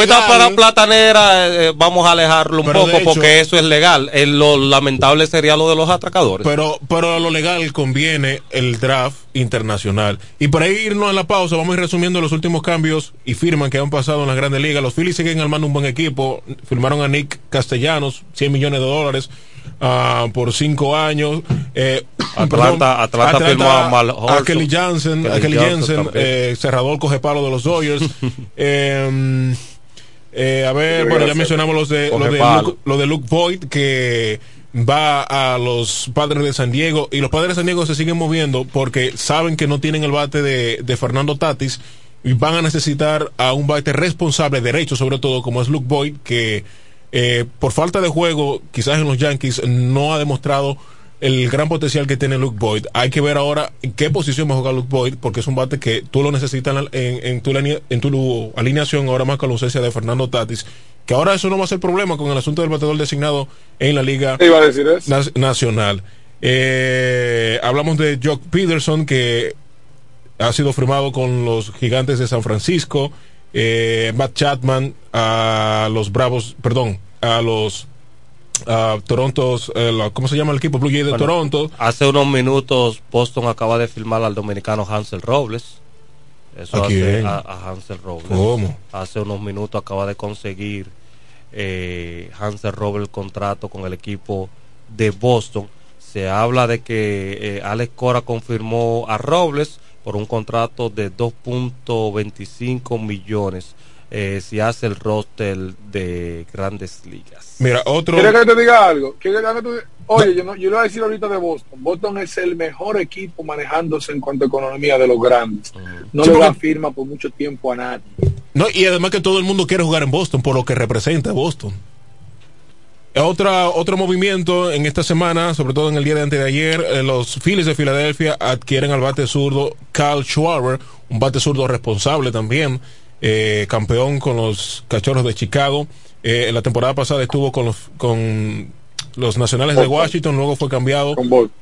de la para platanera eh, vamos a alejarlo un Pero poco hecho- porque eso es legal. Eh, lo lamentable sería lo de los atracadores. Pero, pero a lo legal conviene el draft internacional. Y para irnos a la pausa, vamos a ir resumiendo los últimos cambios y firman que han pasado en las grandes ligas. Los Phillies siguen armando un buen equipo. Firmaron a Nick Castellanos, 100 millones de dólares ah, por 5 años. Eh, [coughs] Atlanta- Atlanta firmó a Mal a. Kelly Jansen, a Kelly Kelly Jansen eh, cerrador coge palo de los Dodgers. [laughs] Eh, eh, a ver, bueno, ya mencionamos los de, los de. Luke, lo de Luke Voigt que va a los padres de San Diego y los padres de San Diego se siguen moviendo porque saben que no tienen el bate de, de Fernando Tatis y van a necesitar a un bate responsable, derecho sobre todo, como es Luke Voigt, que eh, por falta de juego, quizás en los Yankees, no ha demostrado el gran potencial que tiene Luke Boyd. Hay que ver ahora en qué posición va a jugar Luke Boyd, porque es un bate que tú lo necesitas en, tu, linea- en tu alineación, ahora más con la ausencia de Fernando Tatis. Que ahora eso no va a ser problema con el asunto del bateador designado en la Liga Te iba a decir eso. Nas- Nacional. Eh, hablamos de Jock Peterson, que ha sido firmado con los gigantes de San Francisco. Eh, Matt Chapman a los Bravos, perdón, a los a Toronto, eh, ¿cómo se llama el equipo? Blue Jays de Bueno, Toronto. Hace unos minutos Boston acaba de firmar al dominicano Hansel Robles. Eso ¿A hace a Hansel Robles. ¿Cómo? Hace unos minutos acaba de conseguir eh, Hansel Robles el contrato con el equipo de Boston. Se habla de que eh, Alex Cora confirmó a Robles por un contrato de 2.25 millones eh, si hace el roster de grandes ligas. Mira, otro. ¿Quieres que te diga algo? ¿Quieres que te- Oye, yo, no, yo le voy a decir ahorita de Boston. Boston es el mejor equipo manejándose en cuanto a economía de los grandes. No Sí, le da porque- firma por mucho tiempo a nadie. No, y además que todo el mundo quiere jugar en Boston por lo que representa Boston. Otra, otro movimiento en esta semana, sobre todo en el día de antes de ayer, eh, los Phillies de Filadelfia adquieren al bate zurdo Carl Schwarber, un bate zurdo responsable también, eh, campeón con los Cachorros de Chicago. Eh, en la temporada pasada estuvo con los, con los Nacionales de. Washington, luego fue cambiado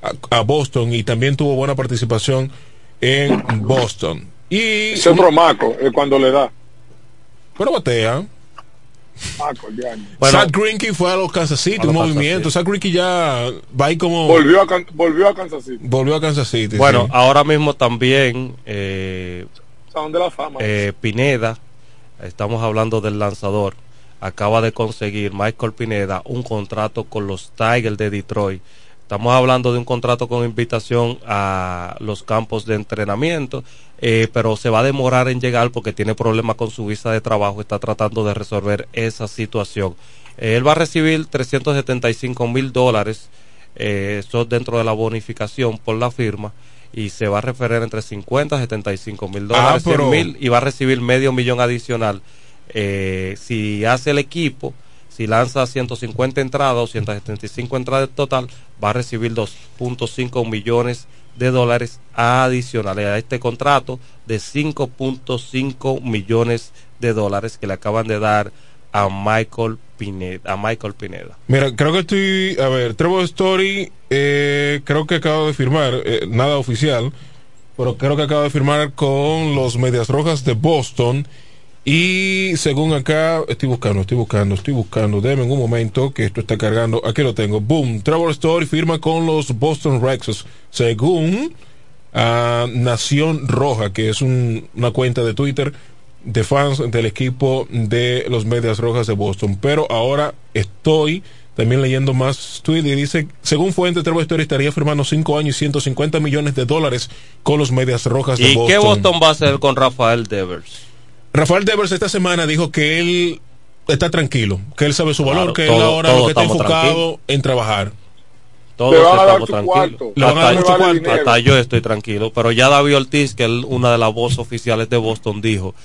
a, a Boston y también tuvo buena participación en Boston. Y Ese otro maco es cuando le da. pero batea. Ya. Zach Greinke fue a los Kansas City, un movimiento. Zach Greinke ya va ahí como Volvió a, volvió a Kansas City. volvió a Kansas City. Bueno, sí. ahora mismo también eh, Salón de la fama. eh, Pineda, estamos hablando del lanzador, acaba de conseguir Michael Pineda un contrato con los Tigers de Detroit. Estamos hablando de un contrato con invitación a los campos de entrenamiento, eh, pero se va a demorar en llegar porque tiene problemas con su visa de trabajo, está tratando de resolver esa situación. Eh, él va a recibir 375 mil dólares, eh, eso dentro de la bonificación por la firma, y se va a referir entre 50 y 75 mil dólares, Ah, pero- 100 mil, y va a recibir medio millón adicional eh, si hace el equipo, si lanza 150 entradas o 175 entradas en total, va a recibir 2.5 millones de dólares adicionales a este contrato de 5.5 millones de dólares que le acaban de dar a Michael Pineda. A Michael Pineda. Mira, creo que estoy. A ver, Trevor Story, eh, creo que acaba de firmar, eh, nada oficial, pero creo que acaba de firmar con los Medias Rojas de Boston. Y según acá, estoy buscando, estoy buscando, estoy buscando. Deme un momento que esto está cargando. Aquí lo tengo. Boom. Trevor Story firma con los Boston Red Sox. Según a Nación Roja, que es una cuenta de Twitter de fans del equipo de los Medias Rojas de Boston. Pero ahora estoy también leyendo más tweets y dice, según fuente, Trevor Story estaría firmando 5 años y 150 millones de dólares con los Medias Rojas de Boston. ¿Y qué Boston va a hacer con Rafael Devers? Rafael Devers esta semana dijo que él está tranquilo, que él sabe su valor, que él ahora lo que está enfocado en trabajar. Todos estamos tranquilos. Hasta, hasta, yo estoy tranquilo. Pero ya David Ortiz, que es una de las voces oficiales de Boston, dijo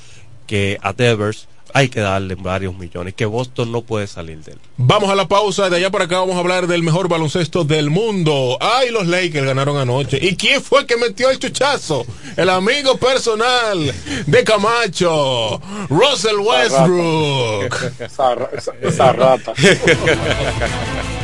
que a Devers hay que darle varios millones, que Boston no puede salir de él. Vamos a la pausa, de allá para acá vamos a hablar del mejor baloncesto del mundo. Ay, los Lakers ganaron anoche. ¿Y quién fue el que metió el chuchazo? El amigo personal de Camacho, Russell Westbrook. esa rata. [laughs]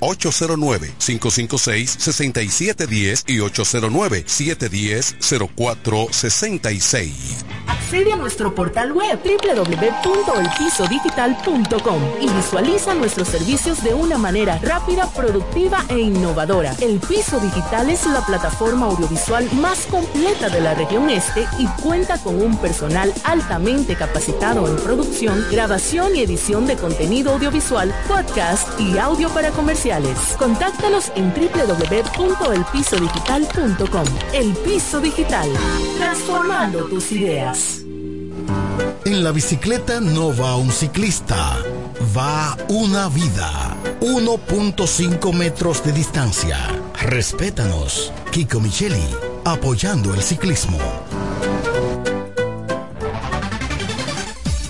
809-556-6710 y 809-710-0466. Accede a nuestro portal web www.elpisodigital.com y visualiza nuestros servicios de una manera rápida, productiva e innovadora. El Piso Digital es la plataforma audiovisual más completa de la región este y cuenta con un personal altamente capacitado en producción, grabación y edición de contenido audiovisual, podcast y audio para comerciales Contáctanos en www.elpisodigital.com. El Piso Digital, transformando tus ideas. En la bicicleta no va un ciclista, va una vida. 1.5 metros de distancia. Respétanos. Kiko Micheli, apoyando el ciclismo.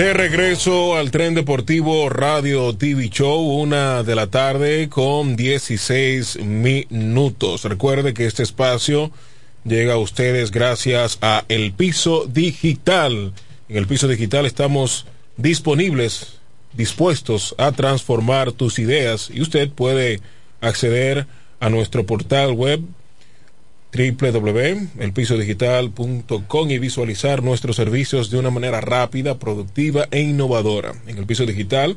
De regreso al tren deportivo Radio TV Show, una de la tarde con 16 minutos. Recuerde que este espacio llega a ustedes gracias a El Piso Digital. En El Piso Digital estamos disponibles dispuestos a transformar tus ideas y usted puede acceder a nuestro portal web www.elpisodigital.com y visualizar nuestros servicios de una manera rápida, productiva e innovadora. En el piso digital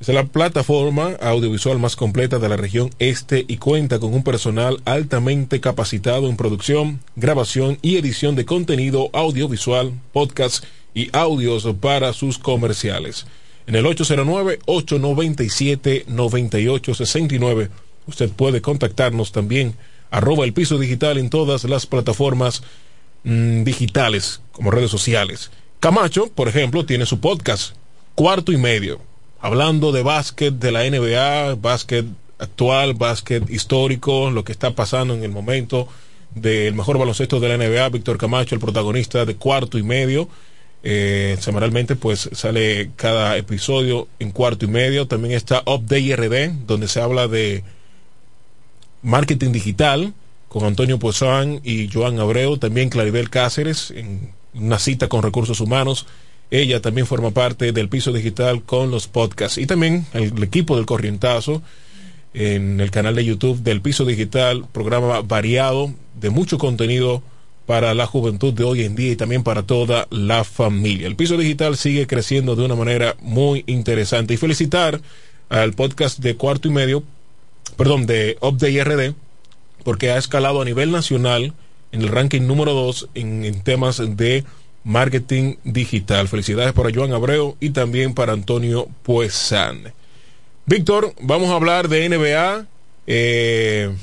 es la plataforma audiovisual más completa de la región este y cuenta con un personal altamente capacitado en producción, grabación y edición de contenido audiovisual, podcast y audios para sus comerciales. En el 809-897-9869 usted puede contactarnos también arroba el piso digital en todas las plataformas mm, digitales como redes sociales. Camacho, por ejemplo, tiene su podcast, cuarto y medio, hablando de básquet de la NBA, básquet actual, básquet histórico, lo que está pasando en el momento del mejor baloncesto de la NBA, Víctor Camacho, el protagonista de cuarto y medio. Eh, semanalmente pues sale cada episodio en cuarto y medio. También está Update RD, donde se habla de marketing digital con Antonio Pozán y Joan Abreu, también Claribel Cáceres en una cita con recursos humanos. Ella también forma parte del piso digital con los podcasts y también el, equipo del Corrientazo en el canal de YouTube del piso digital, programa variado de mucho contenido para la juventud de hoy en día y también para toda la familia. El piso digital sigue creciendo de una manera muy interesante y felicitar al podcast de cuarto y medio perdón, de Update RD, porque ha escalado a nivel nacional en el ranking número 2 en, temas de marketing digital. Felicidades para Joan Abreu y también para Antonio Puesan. Víctor, vamos a hablar de NBA. Eh,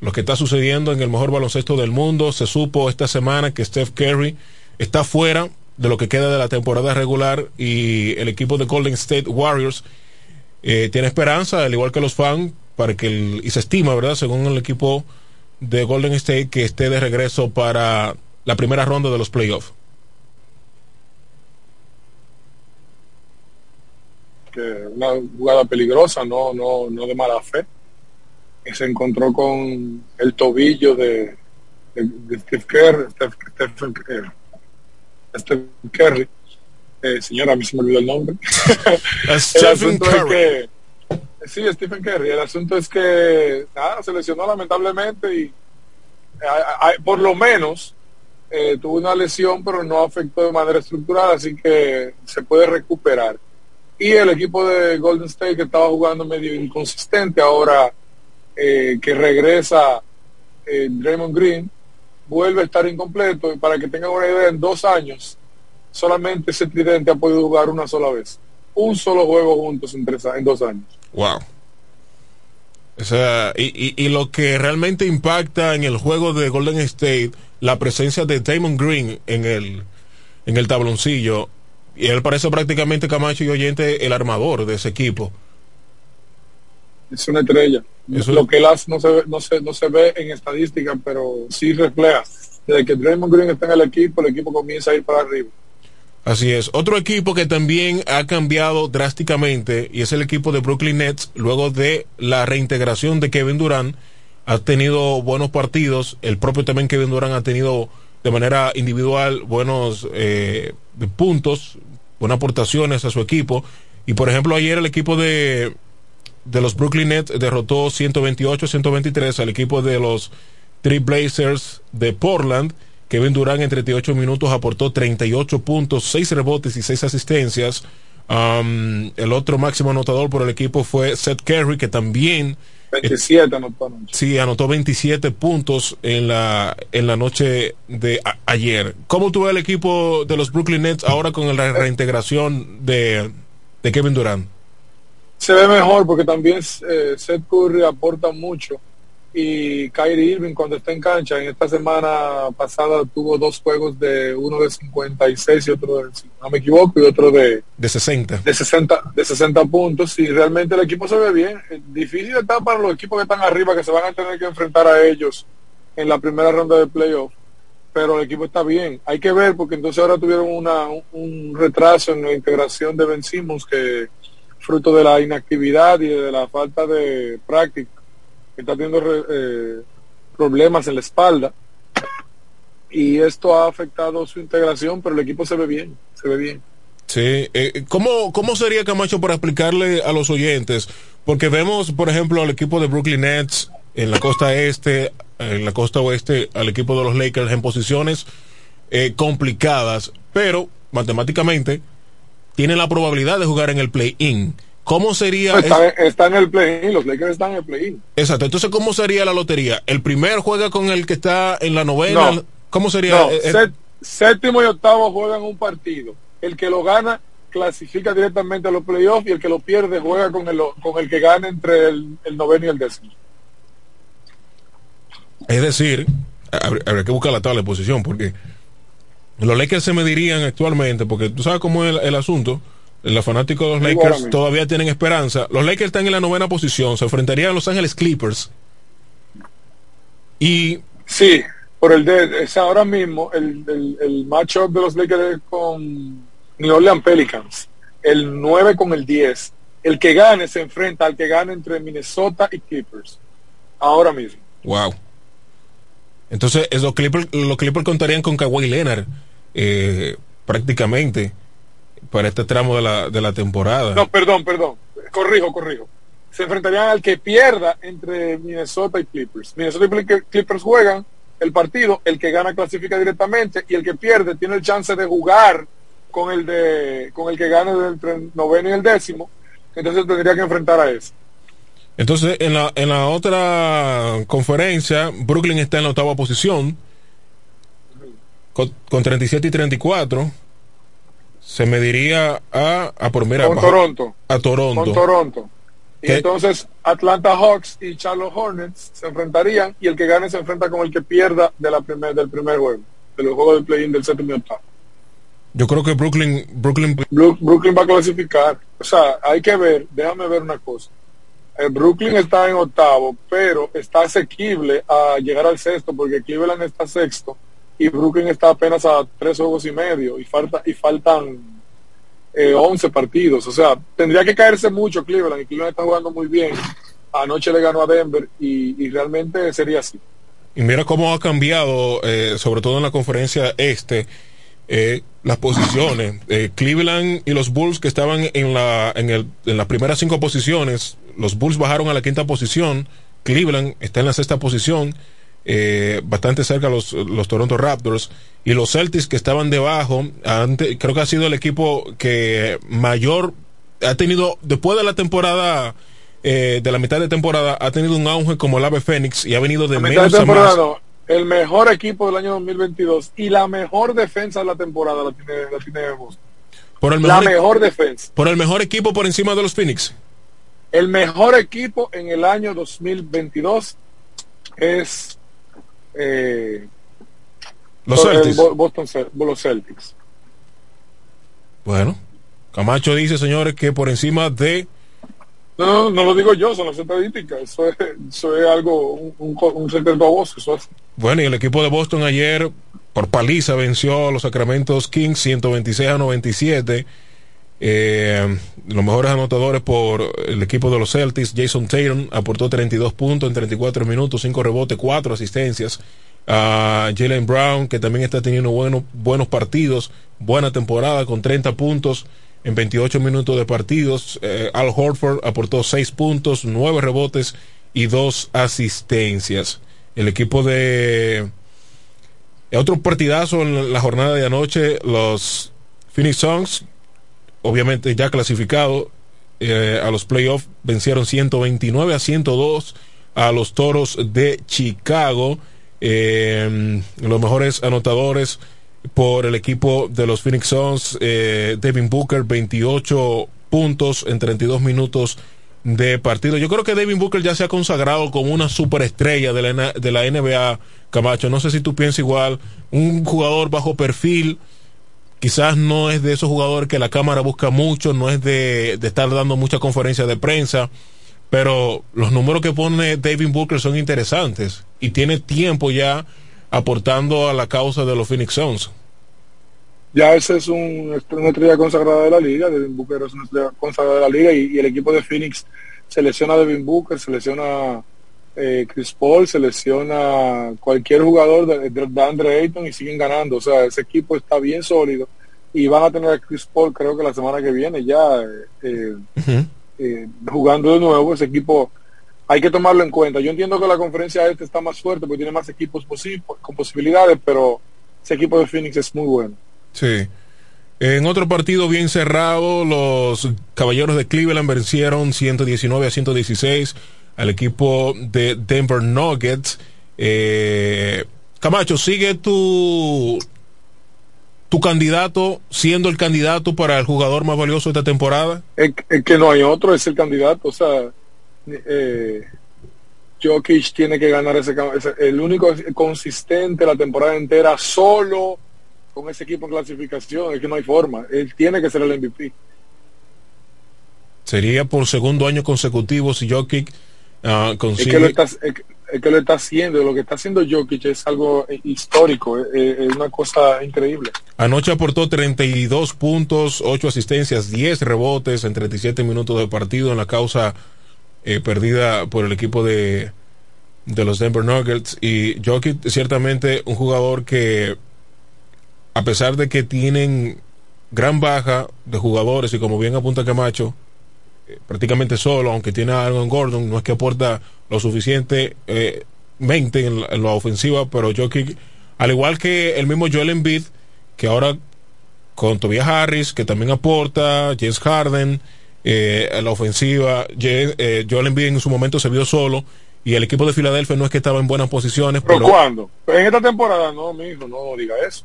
lo que está sucediendo en el mejor baloncesto del mundo. Se supo esta semana que Steph Curry está fuera de lo que queda de la temporada regular y el equipo de Golden State Warriors eh, tiene esperanza, al igual que los fans, para que el, y se estima, ¿verdad? Según el equipo de Golden State que esté de regreso para la primera ronda de los playoffs. Que una jugada peligrosa, no, no, no de mala fe. Se encontró con el tobillo de, de, Steve Kerr, Stephen, Kerr, Stephen Curry. Eh, señora, a mí se me olvidó el nombre. [laughs] Stephen Curry. Sí, Stephen Curry. El asunto es que se lesionó lamentablemente y por lo menos eh, tuvo una lesión, pero no afectó de manera estructural, así que se puede recuperar. Y el equipo de Golden State que estaba jugando medio inconsistente, ahora eh, que regresa eh, Draymond Green, vuelve a estar incompleto. Y para que tengan una idea, en dos años solamente ese tridente ha podido jugar una sola vez. Un solo juego juntos en dos años. Wow. O sea, y, y, lo que realmente impacta en el juego de Golden State, la presencia de Damon Green en el, en el tabloncillo, y él parece prácticamente Camacho y Oyente el armador de ese equipo. Es una estrella. Lo que él hace no se, ve, no, se, no se ve en estadística, pero sí refleja. Desde que Draymond Green está en el equipo, el equipo comienza a ir para arriba. Así es. Otro equipo que también ha cambiado drásticamente y es el equipo de Brooklyn Nets luego de la reintegración de Kevin Durant. Ha tenido buenos partidos. El propio también Kevin Durant ha tenido de manera individual buenos eh, puntos, buenas aportaciones a su equipo. Y por ejemplo ayer el equipo de, de los Brooklyn Nets derrotó 128-123 al equipo de los Three Blazers de Portland Kevin Durant en 38 minutos aportó 38 puntos, 6 rebotes y 6 asistencias. Um, el otro máximo anotador por el equipo fue Seth Curry, que también... 27 anotó. Sí, anotó 27 puntos en la, en la noche de ayer. ¿Cómo tuvo el equipo de los Brooklyn Nets ahora con la reintegración de, de Kevin Durant? Se ve mejor porque también eh, Seth Curry aporta mucho y Kyrie Irving cuando está en cancha. En esta semana pasada tuvo dos juegos de uno de 56 y otro de, no me equivoco, y otro de, de 60. De 60, de 60 puntos. Y realmente el equipo se ve bien. Difícil está para los equipos que están arriba, que se van a tener que enfrentar a ellos en la primera ronda de playoff. Pero el equipo está bien. Hay que ver, porque entonces ahora tuvieron una, un retraso en la integración de Ben que fruto de la inactividad y de la falta de práctica está teniendo eh, problemas en la espalda y esto ha afectado su integración, pero el equipo se ve bien, se ve bien. Sí, eh, ¿cómo, ¿cómo sería Camacho para explicarle a los oyentes? Porque vemos, por ejemplo, al equipo de Brooklyn Nets en la costa este, en la costa oeste, al equipo de los Lakers en posiciones eh, complicadas, pero matemáticamente tienen la probabilidad de jugar en el play-in. ¿Cómo sería? Está, está en el play-in, los Lakers están en el play-in. Exacto, entonces ¿cómo sería la lotería? ¿El primer juega con el que está en la novena? No. ¿Cómo sería? No, sé- séptimo y octavo juegan un partido. El que lo gana clasifica directamente a los playoffs y el que lo pierde juega con el, con el que gana entre el, el noveno y el décimo. Es decir, habr- habría que buscar la tabla de posición porque los Lakers se medirían actualmente, porque tú sabes cómo es el, el asunto. Los fanáticos de los Lakers todavía tienen esperanza. Los Lakers están en la novena posición, se enfrentarían a Los Ángeles Clippers. Y Sí, por el de, es ahora mismo el, el, el matchup de los Lakers con New Orleans Pelicans, el 9 con el 10. El que gane se enfrenta al que gane entre Minnesota y Clippers. Ahora mismo. Wow. Entonces, esos Clippers, los Clippers contarían con Kawhi Leonard eh, prácticamente para este tramo de la, de la temporada. No, perdón, perdón. Corrijo, corrijo. Se enfrentarían al que pierda entre Minnesota y Clippers. Minnesota y Cli- Clippers juegan el partido, el que gana clasifica directamente y el que pierde tiene el chance de jugar con el de con el que gane entre el noveno y el décimo. Entonces tendría que enfrentar a ese. Entonces, en la, en la otra conferencia, Brooklyn está en la octava posición con, con 37 y 34. Se mediría a, a por mira, Con bajo- Toronto. A Toronto. Con Toronto. Y entonces Atlanta Hawks y Charlotte Hornets se enfrentarían y el que gane se enfrenta con el que pierda de la primer, del primer juego, de los juegos del play-in del séptimo y octavo. Yo creo que Brooklyn, Brooklyn, Brooklyn va a clasificar. O sea, hay que ver, déjame ver una cosa. Eh, Brooklyn está en octavo, pero está asequible a llegar al sexto porque Cleveland está sexto y Brooklyn está apenas a tres juegos y medio y falta y faltan eh, 11 partidos. O sea, tendría que caerse mucho Cleveland y Cleveland está jugando muy bien. Anoche le ganó a Denver y, y realmente sería así. y mira cómo ha cambiado, eh, sobre todo en la conferencia este, eh, las posiciones. Eh, Cleveland y los Bulls que estaban en, la, en, el, en las primeras cinco posiciones, los Bulls bajaron a la quinta posición, Cleveland está en la sexta posición, eh, bastante cerca los, los Toronto Raptors, y los Celtics que estaban debajo, ante- creo que ha sido el equipo que mayor ha tenido, después de la temporada, eh, de la mitad de temporada, ha tenido un auge como el Ave Fénix y ha venido de La mitad menos a más. el mejor equipo del año 2022 y la mejor defensa de la temporada la tiene, la tiene Boston. Por el La mejor, mejor defensa. por el mejor equipo por encima de los Phoenix. El mejor equipo en el año 2022 es eh, Los el Celtics. Bo- Boston Cel- los Celtics. Bueno, Camacho dice, señores, que por encima de No, no, no lo digo yo, son las estadísticas. Eso es, eso es algo, un, un, secreto a voz. Eso es. Bueno, y el equipo de Boston ayer por paliza venció a los Sacramento Kings 126 a 97. Eh, los mejores anotadores por el equipo de los Celtics, Jason Tatum aportó 32 puntos en 34 minutos, 5 rebotes, 4 asistencias. A Jalen Brown, que también está teniendo buenos, buenos partidos, buena temporada con 30 puntos en 28 minutos de partidos. Eh, Al Horford aportó 6 puntos, 9 rebotes y 2 asistencias. El equipo de otro partidazo en la jornada de anoche, los Phoenix Suns, obviamente ya clasificado eh, a los playoffs, vencieron 129 a 102 a los Toros de Chicago. Eh, los mejores anotadores por el equipo de los Phoenix Suns, eh, Devin Booker, 28 puntos en 32 minutos de partido. Yo creo que Devin Booker ya se ha consagrado como una superestrella de la, de la NBA, Camacho. No sé si tú piensas igual, un jugador bajo perfil, quizás no es de esos jugadores que la cámara busca mucho, no es de, estar dando mucha conferencia de prensa, pero los números que pone David Booker son interesantes y tiene tiempo ya aportando a la causa de los Phoenix Suns. Ya ese es un, una estrella consagrada de la liga. Devin Booker es una estrella consagrada de la liga y, y el equipo de Phoenix selecciona a Devin Booker, selecciona eh, Chris Paul, selecciona cualquier jugador de, de, de Andre Ayton y siguen ganando. O sea, ese equipo está bien sólido y van a tener a Chris Paul creo que la semana que viene ya eh, eh, jugando de nuevo. Ese equipo hay que tomarlo en cuenta. Yo entiendo que la conferencia este está más fuerte porque tiene más equipos con posibilidades pero ese equipo de Phoenix es muy bueno. Sí. En otro partido bien cerrado los caballeros de Cleveland vencieron 119 a 116 al equipo de Denver Nuggets eh, Camacho sigue tu tu candidato siendo el candidato para el jugador más valioso de esta temporada? Es, que no hay otro, es el candidato. O sea, eh, Jokic tiene que ganar ese, el único consistente la temporada entera solo con ese equipo en clasificación. Es que no hay forma. Él tiene que ser el MVP. Sería por segundo año consecutivo si Jokic uh, consigue. Es que lo es que lo está haciendo, lo que está haciendo Jokic es algo eh, histórico, eh, eh, es, una cosa increíble. Anoche aportó 32 puntos, 8 asistencias, 10 rebotes en 37 minutos de partido en la causa perdida por el equipo de, de los Denver Nuggets. Y Jokic ciertamente un jugador que, a pesar de que tienen gran baja de jugadores y como bien apunta Camacho, prácticamente solo, aunque tiene algo en Gordon, no es que aporta lo suficiente eh, en, la ofensiva, pero Jokic, al igual que el mismo Joel Embiid, que ahora con Tobias Harris, que también aporta, James Harden, eh, en la ofensiva, eh, Joel Embiid en su momento se vio solo, y el equipo de Filadelfia no es que estaba en buenas posiciones. ¿Pero, pero... cuándo? En esta temporada, no, mi hijo, no, diga eso.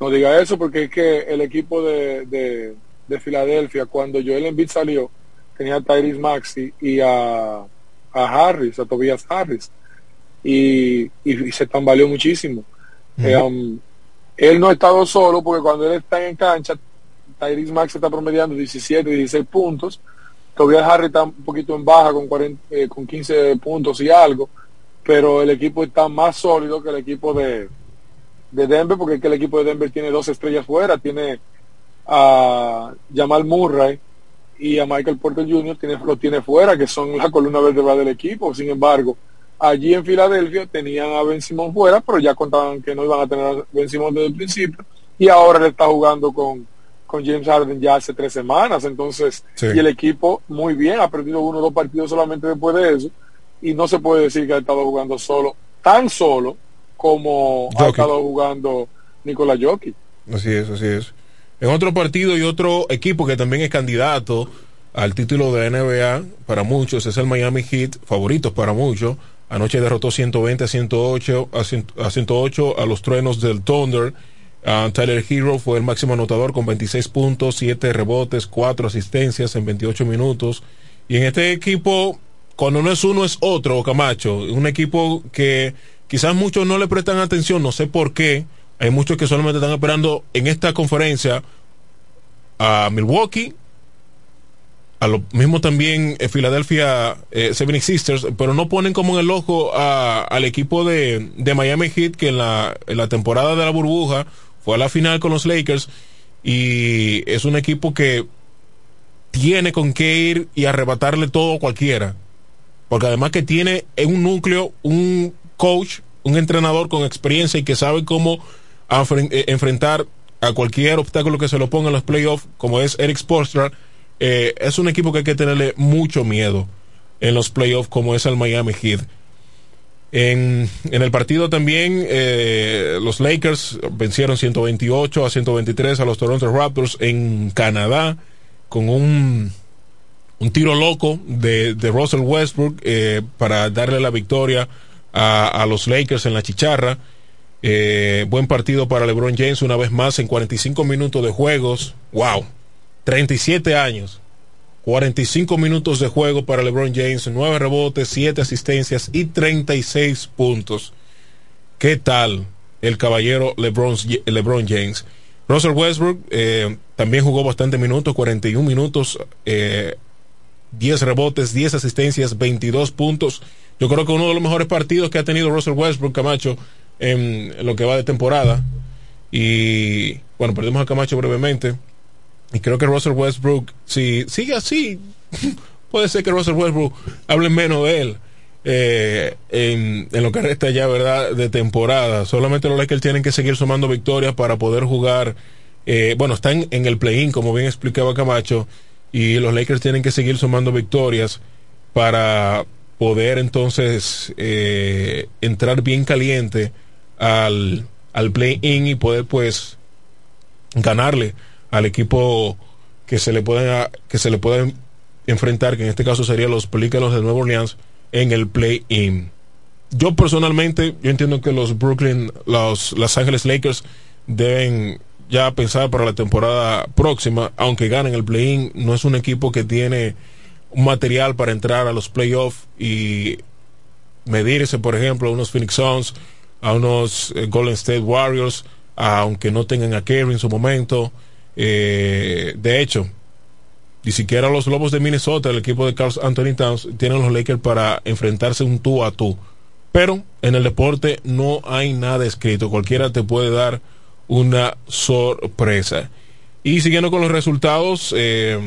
No diga eso porque es que el equipo de, de, de Filadelfia, cuando Joel Embiid salió, tenía a Tyrese Maxi y a, a Harris, a Tobias Harris. Y, y, se tambaleó muchísimo. Eh, um, él no ha estado solo porque cuando él está en cancha, Tyrese Maxi está promediando 17, 16 puntos. Tobias Harris está un poquito en baja con, 40, eh, con 15 puntos y algo, pero el equipo está más sólido que el equipo de, de Denver, porque es que el equipo de Denver tiene dos estrellas fuera, tiene a Jamal Murray, y a Michael Porter Jr. Tiene, lo tiene fuera, que son la columna vertebral del equipo. Sin embargo, allí en Filadelfia tenían a Ben Simon fuera, pero ya contaban que no iban a tener a Ben Simon desde el principio. Y ahora le está jugando con, con James Harden ya hace tres semanas. Entonces, y el equipo muy bien, ha perdido uno o dos partidos solamente después de eso. Y no se puede decir que ha estado jugando solo, tan solo como ha estado jugando Nikola Jokic. Así es, así es. En otro partido y otro equipo que también es candidato al título de NBA para muchos es el Miami Heat, favoritos para muchos. Anoche derrotó 120 a 108 a, 108 a los truenos del Thunder. Uh, Tyler Hero fue el máximo anotador con 26 puntos, 7 rebotes, 4 asistencias en 28 minutos. Y en este equipo, cuando no es uno, es otro, Camacho. Un equipo que quizás muchos no le prestan atención, no sé por qué hay muchos que solamente están esperando en esta conferencia a Milwaukee, a lo mismo también en Philadelphia eh, Seven Sisters, pero no ponen como en el ojo al equipo de, Miami Heat que en la, en la temporada de la burbuja fue a la final con los Lakers y es un equipo que tiene con qué ir y arrebatarle todo a cualquiera. Porque además que tiene un núcleo, un coach, un entrenador con experiencia y que sabe cómo eh, enfrentar a cualquier obstáculo que se lo ponga en los playoffs, como es Eric Spoelstra, eh, es un equipo que hay que tenerle mucho miedo en los playoffs, como es el Miami Heat. En, en el partido también, eh, los Lakers vencieron 128 a 123 a los Toronto Raptors en Canadá, con un, un tiro loco de, de Russell Westbrook para darle la victoria a, a los Lakers en la chicharra. Eh, buen partido para LeBron James una vez más en 45 minutos de juegos. ¡Wow! 37 años. 45 minutos de juego para LeBron James, 9 rebotes, 7 asistencias y 36 puntos. ¿Qué tal el caballero LeBron, LeBron James? Russell Westbrook eh, también jugó bastante minutos, 41 minutos, 10 eh, rebotes, 10 asistencias, 22 puntos. Yo creo que uno de los mejores partidos que ha tenido Russell Westbrook, Camacho, en lo que va de temporada. Y bueno, perdimos a Camacho brevemente. Y creo que Russell Westbrook, si sigue así, [laughs] puede ser que Russell Westbrook hable menos de él. Eh, en, lo que resta ya, ¿verdad? De temporada. Solamente los Lakers tienen que seguir sumando victorias para poder jugar eh, bueno, están en el play-in, como bien explicaba Camacho, y los Lakers tienen que seguir sumando victorias para poder entonces eh, entrar bien caliente al, al play-in y poder pues ganarle al equipo que se le pueda que se le pueda enfrentar, que en este caso serían los Pelícanos de Nueva Orleans en el play-in. Yo personalmente, yo entiendo que los Brooklyn, los Los Ángeles Lakers deben ya pensar para la temporada próxima, aunque ganen el play-in, no es un equipo que tiene un material para entrar a los playoffs y medirse, por ejemplo, unos Phoenix Suns, a unos eh, Golden State Warriors, aunque no tengan a Kerry en su momento. Eh, de hecho, ni siquiera los Lobos de Minnesota, el equipo de Carl Anthony Towns, tienen los Lakers para enfrentarse un tú a tú. Pero en el deporte no hay nada escrito. Cualquiera te puede dar una sorpresa. Y siguiendo con los resultados eh,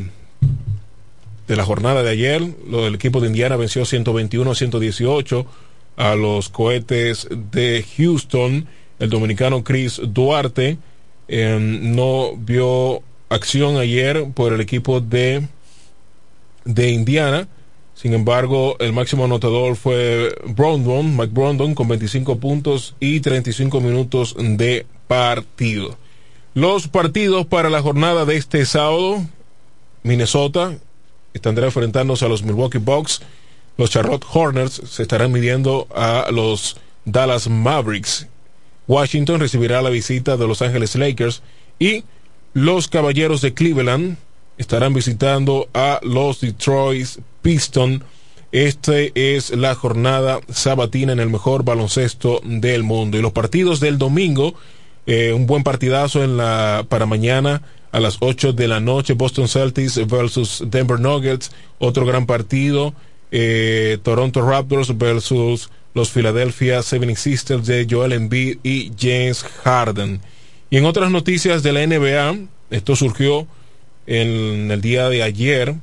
de la jornada de ayer, del equipo de Indiana venció 121 a 118 a los cohetes de Houston. El dominicano Chris Duarte eh, no vio acción ayer por el equipo de, de Indiana. Sin embargo, el máximo anotador fue Brondon, Mike Brondon, con 25 puntos y 35 minutos de partido. Los partidos para la jornada de este sábado, Minnesota estará enfrentándose a los Milwaukee Bucks, los Charlotte Hornets se estarán midiendo a los Dallas Mavericks, Washington recibirá la visita de Los Ángeles Lakers y los Caballeros de Cleveland estarán visitando a los Detroit Pistons. Este es la jornada sabatina en el mejor baloncesto del mundo. Y los partidos del domingo eh, un buen partidazo en la, para mañana a las 8 de la noche. Boston Celtics versus Denver Nuggets. Otro gran partido. Eh, Toronto Raptors versus los Philadelphia 76ers de Joel Embiid y James Harden. Y en otras noticias de la NBA, esto surgió en el día de ayer.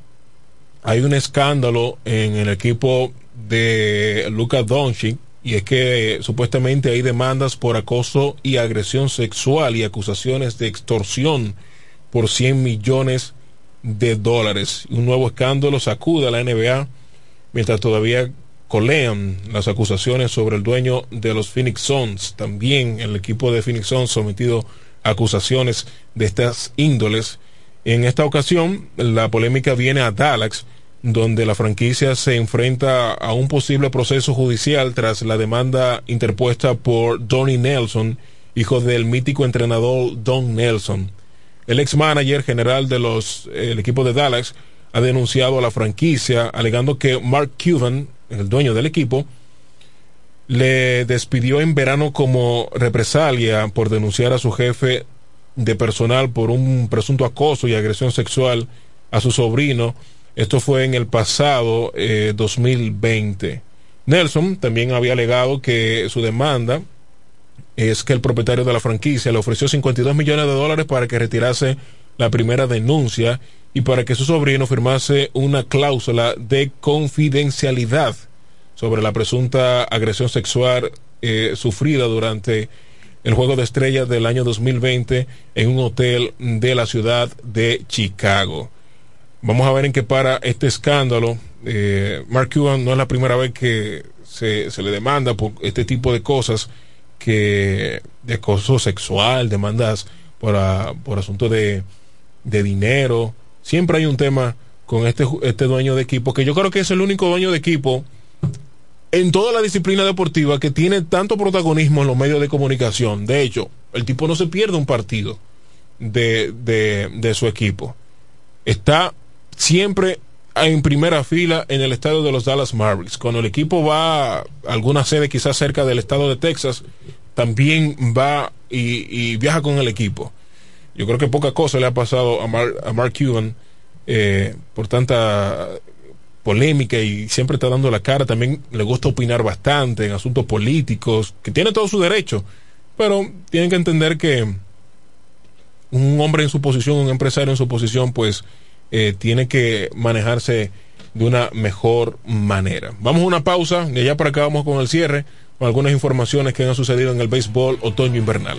Hay un escándalo en el equipo de Luka Doncic y es que supuestamente hay demandas por acoso y agresión sexual y acusaciones de extorsión por 100 millones de dólares. Un nuevo escándalo sacude a la NBA mientras todavía colean las acusaciones sobre el dueño de los Phoenix Suns. También el equipo de Phoenix Suns sometido a acusaciones de estas índoles. En esta ocasión, la polémica viene a Dallas donde la franquicia se enfrenta a un posible proceso judicial tras la demanda interpuesta por Donnie Nelson, hijo del mítico entrenador Don Nelson. El ex manager general de los el equipo de Dallas ha denunciado a la franquicia alegando que Mark Cuban, el dueño del equipo, le despidió en verano como represalia por denunciar a su jefe de personal por un presunto acoso y agresión sexual a su sobrino esto fue en el pasado 2020. Eh, Nelson también había alegado que su demanda es que el propietario de la franquicia le ofreció 52 millones de dólares para que retirase la primera denuncia y para que su sobrino firmase una cláusula de confidencialidad sobre la presunta agresión sexual eh, sufrida durante el Juego de Estrellas del año 2020 en un hotel de la ciudad de Chicago. Vamos a ver en qué para este escándalo. Eh, Mark Cuban no es la primera vez que se, le demanda por este tipo de cosas, que de acoso sexual, demandas por, por asuntos de, de dinero. Siempre hay un tema con este, este dueño de equipo, que yo creo que es el único dueño de equipo en toda la disciplina deportiva que tiene tanto protagonismo en los medios de comunicación. De hecho, el tipo no se pierde un partido de, de, de su equipo. Está siempre en primera fila en el estadio de los Dallas Mavericks. Cuando el equipo va a alguna sede quizás cerca del estado de Texas, también va y, viaja con el equipo. Yo creo que poca cosa le ha pasado a, a Mark Cuban eh, por tanta polémica y siempre está dando la cara. También le gusta opinar bastante en asuntos políticos, que tiene todo su derecho, pero tienen que entender que un hombre en su posición, un empresario en su posición, pues eh, tiene que manejarse de una mejor manera. Vamos a una pausa y allá para acá vamos con el cierre, con algunas informaciones que han sucedido en el béisbol otoño-invernal.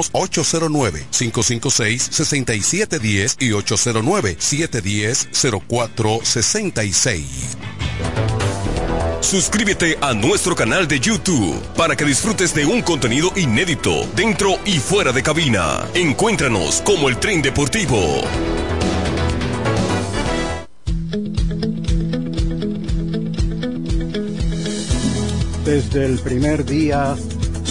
809-556-6710 y 809-710-0466. Suscríbete a nuestro canal de YouTube para que disfrutes de un contenido inédito dentro y fuera de cabina. Encuéntranos como el tren deportivo. Desde el primer día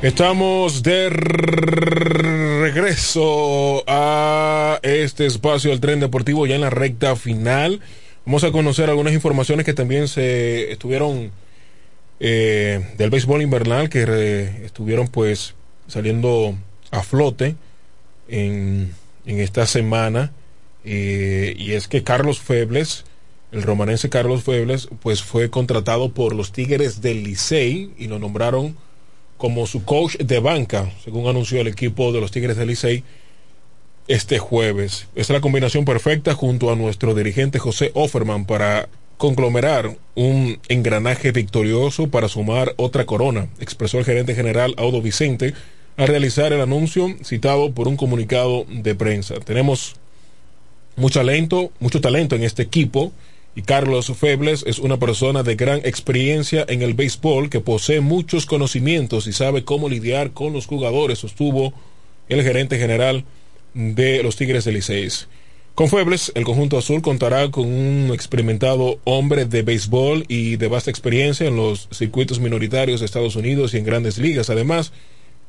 Estamos de regreso a este espacio del tren deportivo ya en la recta final. Vamos a conocer algunas informaciones que también se estuvieron eh, del béisbol invernal que re, estuvieron pues saliendo a flote en, en esta semana. Eh, y es que Carlos Febles, el romanense Carlos Febles, pues fue contratado por los Tigres del Licey y lo nombraron como su coach de banca, según anunció el equipo de los Tigres del Licey este jueves. Es la combinación perfecta junto a nuestro dirigente José Offerman para conglomerar un engranaje victorioso para sumar otra corona, expresó el gerente general Audo Vicente al realizar el anuncio citado por un comunicado de prensa. Tenemos mucho talento, mucho talento en este equipo y Carlos Febles es una persona de gran experiencia en el béisbol que posee muchos conocimientos y sabe cómo lidiar con los jugadores, sostuvo el gerente general de los Tigres del Liceis. Con Febles, el conjunto azul contará con un experimentado hombre de béisbol y de vasta experiencia en los circuitos minoritarios de Estados Unidos y en grandes ligas, además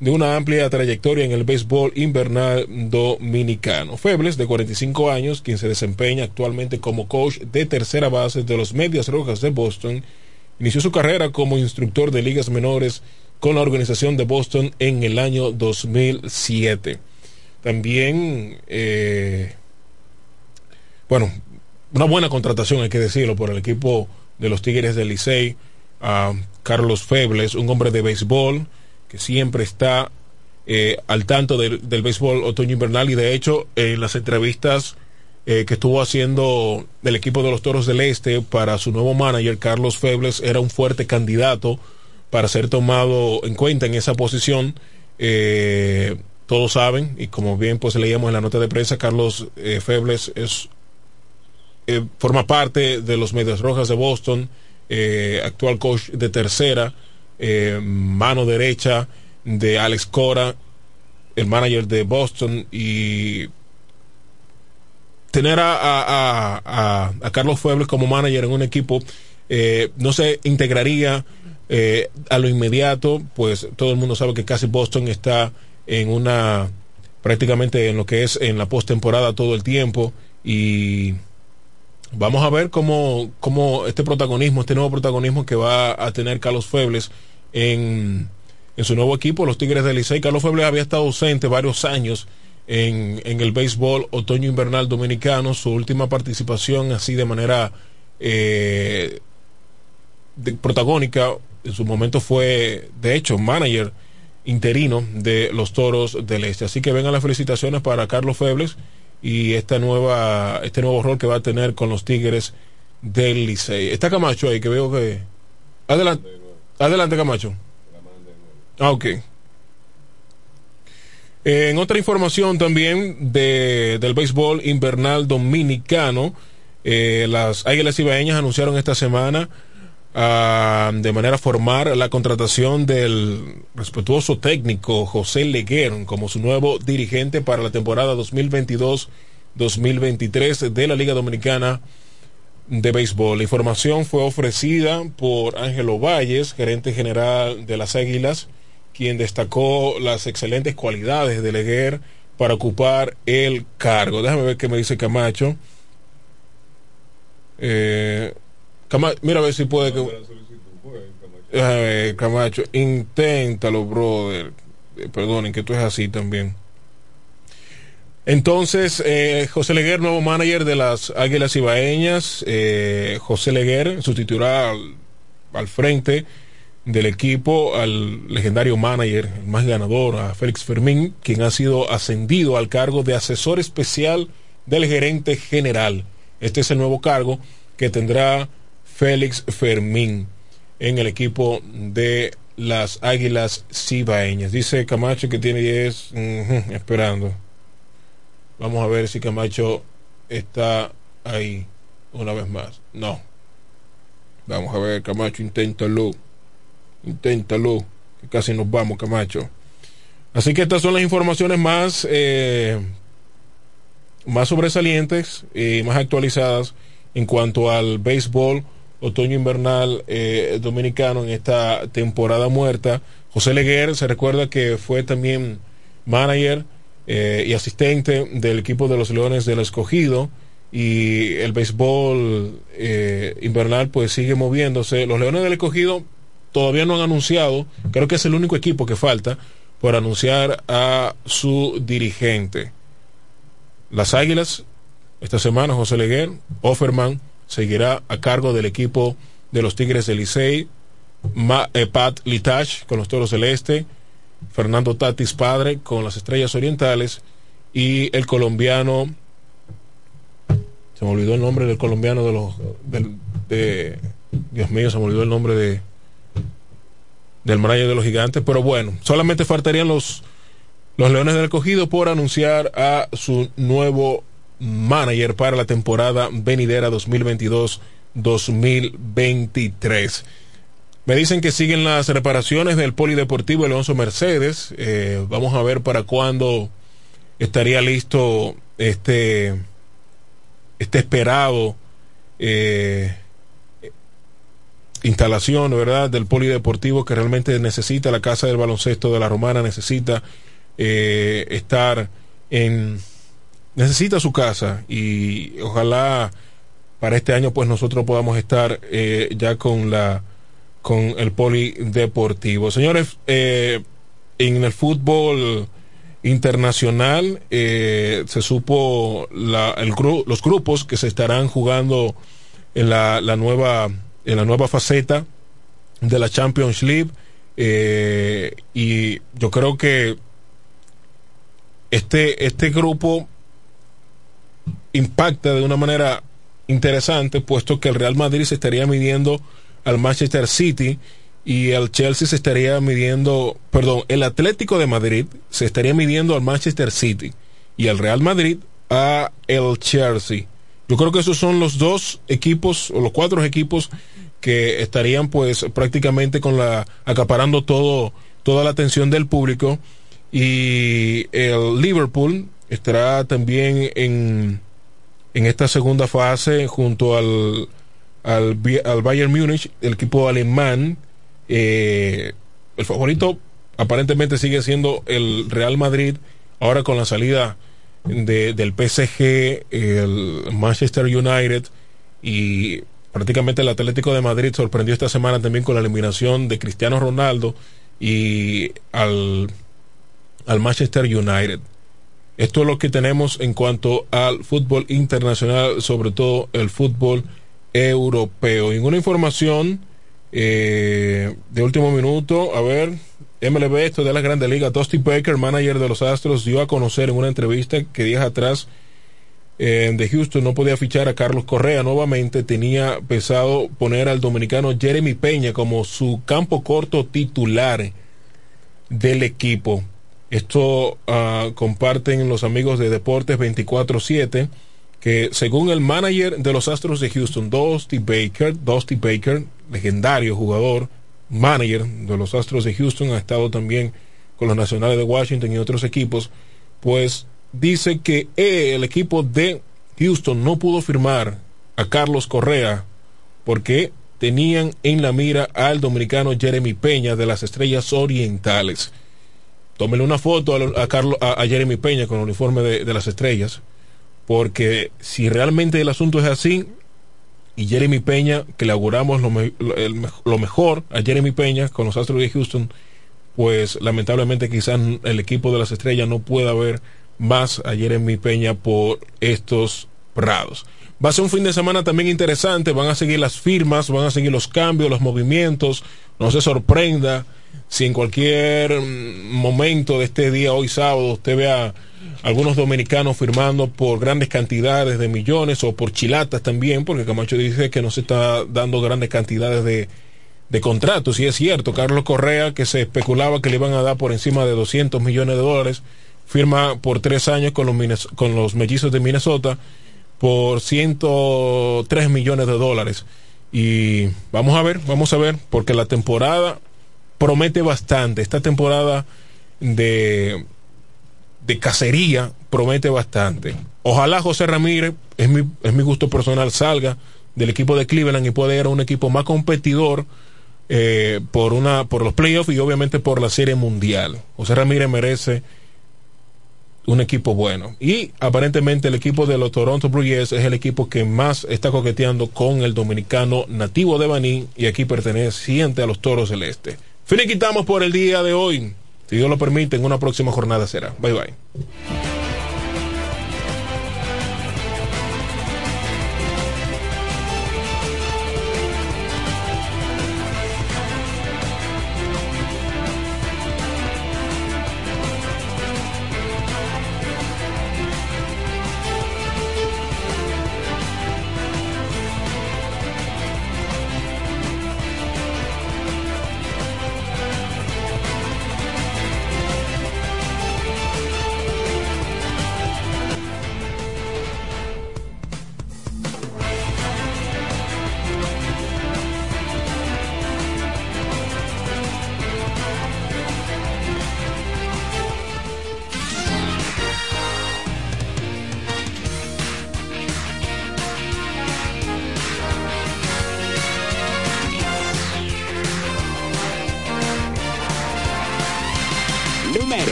de una amplia trayectoria en el béisbol invernal dominicano. Febles, de 45 años, quien se desempeña actualmente como coach de tercera base de los Medias Rojas de Boston, inició su carrera como instructor de ligas menores con la organización de Boston en el año 2007. También, eh, bueno, una buena contratación, hay que decirlo, por el equipo de los Tigres del Licey, a Carlos Febles, un hombre de béisbol, que siempre está eh, al tanto del, del béisbol otoño invernal. Y de hecho en las entrevistas eh, que estuvo haciendo del equipo de los Toros del Este para su nuevo manager Carlos Febles era un fuerte candidato para ser tomado en cuenta en esa posición. Eh, todos saben y como bien pues leíamos en la nota de prensa Carlos Febles es forma parte de los Medias Rojas de Boston actual coach de tercera eh, mano derecha de Alex Cora el manager de Boston, y tener a, a, a, Carlos Fuebles como manager en un equipo eh, no se integraría eh, a lo inmediato, pues todo el mundo sabe que casi Boston está en una prácticamente en lo que es en la postemporada todo el tiempo y vamos a ver cómo, cómo este protagonismo, este nuevo protagonismo que va a tener Carlos Febles en, en su nuevo equipo, los Tigres del Licey. Carlos Febles había estado ausente varios años en, en el béisbol otoño-invernal dominicano. Su última participación así de manera eh, de, protagónica en su momento fue, de hecho, manager interino de los Toros del Este. Así que vengan las felicitaciones para Carlos Febles y esta nueva, este nuevo rol que va a tener con los Tigres del Licey. Está Camacho ahí, que veo que... Adelante, adelante Camacho. Ah, ok. En otra información también de, del béisbol invernal dominicano, eh, las Águilas Ibaeñas anunciaron esta semana uh, de manera formal la contratación del respetuoso técnico José Leguer como su nuevo dirigente para la temporada 2022-2023 de la Liga Dominicana de Béisbol. La información fue ofrecida por Ángelo Valles, gerente general de las Águilas quien destacó las excelentes cualidades de Leguer para ocupar el cargo. Déjame ver qué me dice Camacho. Eh, Camacho mira a ver si puede que... Camacho, inténtalo, brother. Eh, perdonen que tú es así también. Entonces, eh, José Leguer, nuevo manager de las Águilas Ibaeñas. Eh, José Leguer sustituirá al, al frente del equipo al legendario manager, el más ganador, a Félix Fermín, quien ha sido ascendido al cargo de asesor especial del gerente general. Este es el nuevo cargo que tendrá Félix Fermín en el equipo de las Águilas Cibaeñas. Dice Camacho que tiene 10 esperando. Vamos a ver si Camacho está ahí una vez más. No. Vamos a ver, Camacho, inténtalo. Inténtalo, que casi nos vamos, Camacho. Así que estas son las informaciones más, eh, más sobresalientes y más actualizadas en cuanto al béisbol otoño-invernal eh, dominicano en esta temporada muerta. José Leguer se recuerda que fue también manager eh, y asistente del equipo de los Leones del Escogido y el béisbol eh, invernal pues sigue moviéndose. Los Leones del Escogido todavía no han anunciado, creo que es el único equipo que falta por anunciar a su dirigente. Las Águilas, esta semana José Leguer, Offerman, seguirá a cargo del equipo de los Tigres del Licey, eh, Pat Litach con los Toros del Este, Fernando Tatis Padre con las Estrellas Orientales y el colombiano, se me olvidó el nombre del colombiano de los, de, Dios mío, se me olvidó el nombre de del manager de los gigantes, pero bueno, solamente faltarían los, los Leones del Cogido por anunciar a su nuevo manager para la temporada venidera 2022-2023. Me dicen que siguen las reparaciones del Polideportivo Alonso Mercedes. Eh, vamos a ver para cuándo estaría listo este, este esperado eh, instalación, ¿verdad?, del polideportivo que realmente necesita la casa del baloncesto de la Romana, necesita eh, estar en, necesita su casa y ojalá para este año pues nosotros podamos estar eh, ya con la con el polideportivo. Señores, eh, en el fútbol internacional se supo la, el los grupos que se estarán jugando en la, la nueva en la nueva faceta de la Champions League. Eh, y yo creo que este, este grupo impacta de una manera interesante, puesto que el Real Madrid se estaría midiendo al Manchester City y el Chelsea se estaría midiendo, perdón, el Atlético de Madrid se estaría midiendo al Manchester City y el Real Madrid a el Chelsea. Yo creo que esos son los dos equipos o los cuatro equipos que estarían pues prácticamente con la acaparando todo toda la atención del público Y el Liverpool estará también en, en esta segunda fase junto al, al, al Bayern Múnich, el equipo alemán. Eh, el favorito aparentemente sigue siendo el Real Madrid, ahora con la salida de, del PSG, el Manchester United y prácticamente el Atlético de Madrid sorprendió esta semana también con la eliminación de Cristiano Ronaldo y al, al Manchester United. Esto es lo que tenemos en cuanto al fútbol internacional, sobre todo el fútbol europeo. Y una información eh, de último minuto, a ver, MLB, esto de la Grande Liga, Dusty Baker, manager de los Astros, dio a conocer en una entrevista que días atrás eh, de Houston no podía fichar a Carlos Correa nuevamente, tenía pesado poner al dominicano Jeremy Peña como su campo corto titular del equipo. Esto uh, comparten los amigos de Deportes 24-7, que según el manager de los Astros de Houston, Dusty Baker, Dusty Baker, legendario jugador, manager de los Astros de Houston, ha estado también con los Nacionales de Washington y otros equipos, pues dice que el equipo de Houston no pudo firmar a Carlos Correa porque tenían en la mira al dominicano Jeremy Peña de las Estrellas Orientales. Tómele una foto a, Carlos, a, Jeremy Peña con el uniforme de, de, las estrellas, porque si realmente el asunto es así, y Jeremy Peña, que le auguramos lo, me, lo, mejor a Jeremy Peña con los Astros de Houston, pues lamentablemente quizás el equipo de las estrellas no pueda ver más a Jeremy Peña por estos prados. Va a ser un fin de semana también interesante, van a seguir las firmas, van a seguir los cambios, los movimientos, no se sorprenda si en cualquier momento de este día, hoy sábado, usted vea algunos dominicanos firmando por grandes cantidades de millones o por chilatas también, porque Camacho dice que no se está dando grandes cantidades de, de contratos, y es cierto, Carlos Correa, que se especulaba que le iban a dar por encima de 200 millones de dólares, firma por tres años con los, con los mellizos de Minnesota por 103 millones de dólares. Y vamos a ver, vamos a ver, porque la temporada promete bastante. Esta temporada de, de cacería promete bastante. Ojalá José Ramírez, es mi, es mi gusto personal, salga del equipo de Cleveland y pueda ir a un equipo más competidor eh, por, una, por los playoffs y obviamente por la serie mundial. José Ramírez merece un equipo bueno. Y aparentemente el equipo de los Toronto Blue Jays es el equipo que más está coqueteando con el dominicano nativo de Baní y aquí perteneciente a los Toros del Este. Finiquitamos por el día de hoy. Si Dios lo permite, en una próxima jornada será. Bye bye.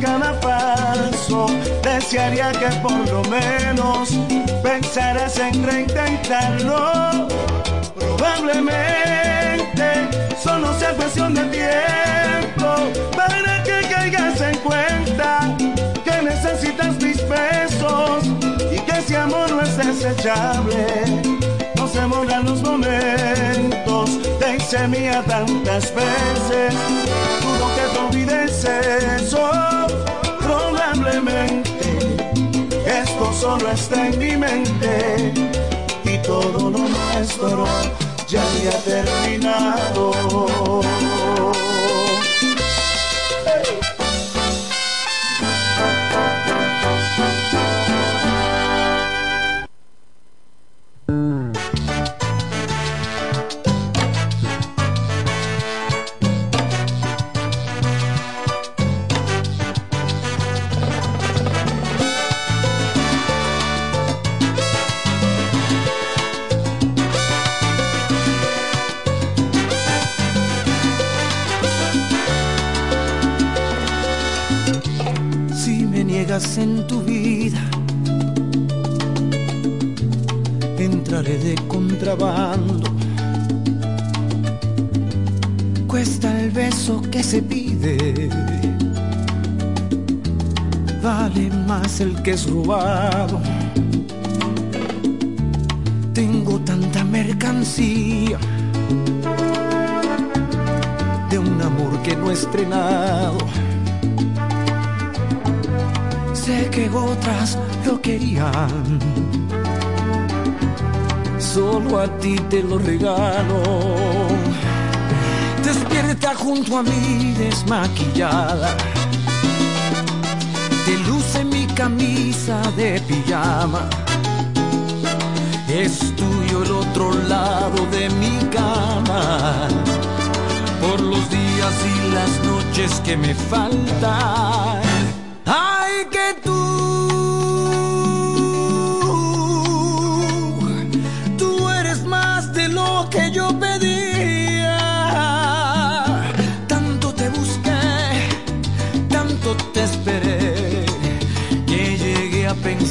Cada paso desearía que por lo menos pensaras en reintentarlo probablemente solo sea cuestión de tiempo. Para que caigas en cuenta que necesitas mis besos y que ese amor no es desechable. Se borran los momentos, te hice mía tantas veces, dudo que te olvides eso. Probablemente esto solo está en mi mente y todo lo nuestro ya había terminado. Que es robado. Tengo tanta mercancía de un amor que no he estrenado. Sé que otras lo querían. Solo a ti te lo regalo. Despierta junto a mí desmaquillada. Camisa de pijama. Es tuyo el otro lado de mi cama. Por los días y las noches que me faltan.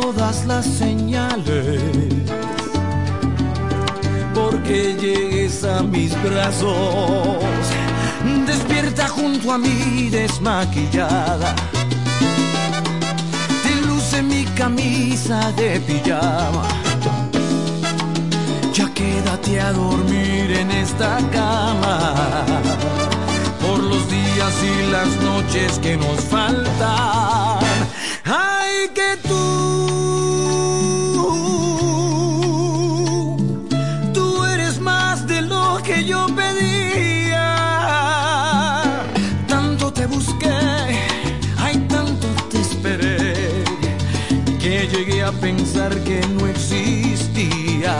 Todas las señales porque llegues a mis brazos. Despierta junto a mí desmaquillada. Te luce mi camisa de pijama. Ya quédate a dormir en esta cama. Por los días y las noches que nos faltan. Ay, que que no existías.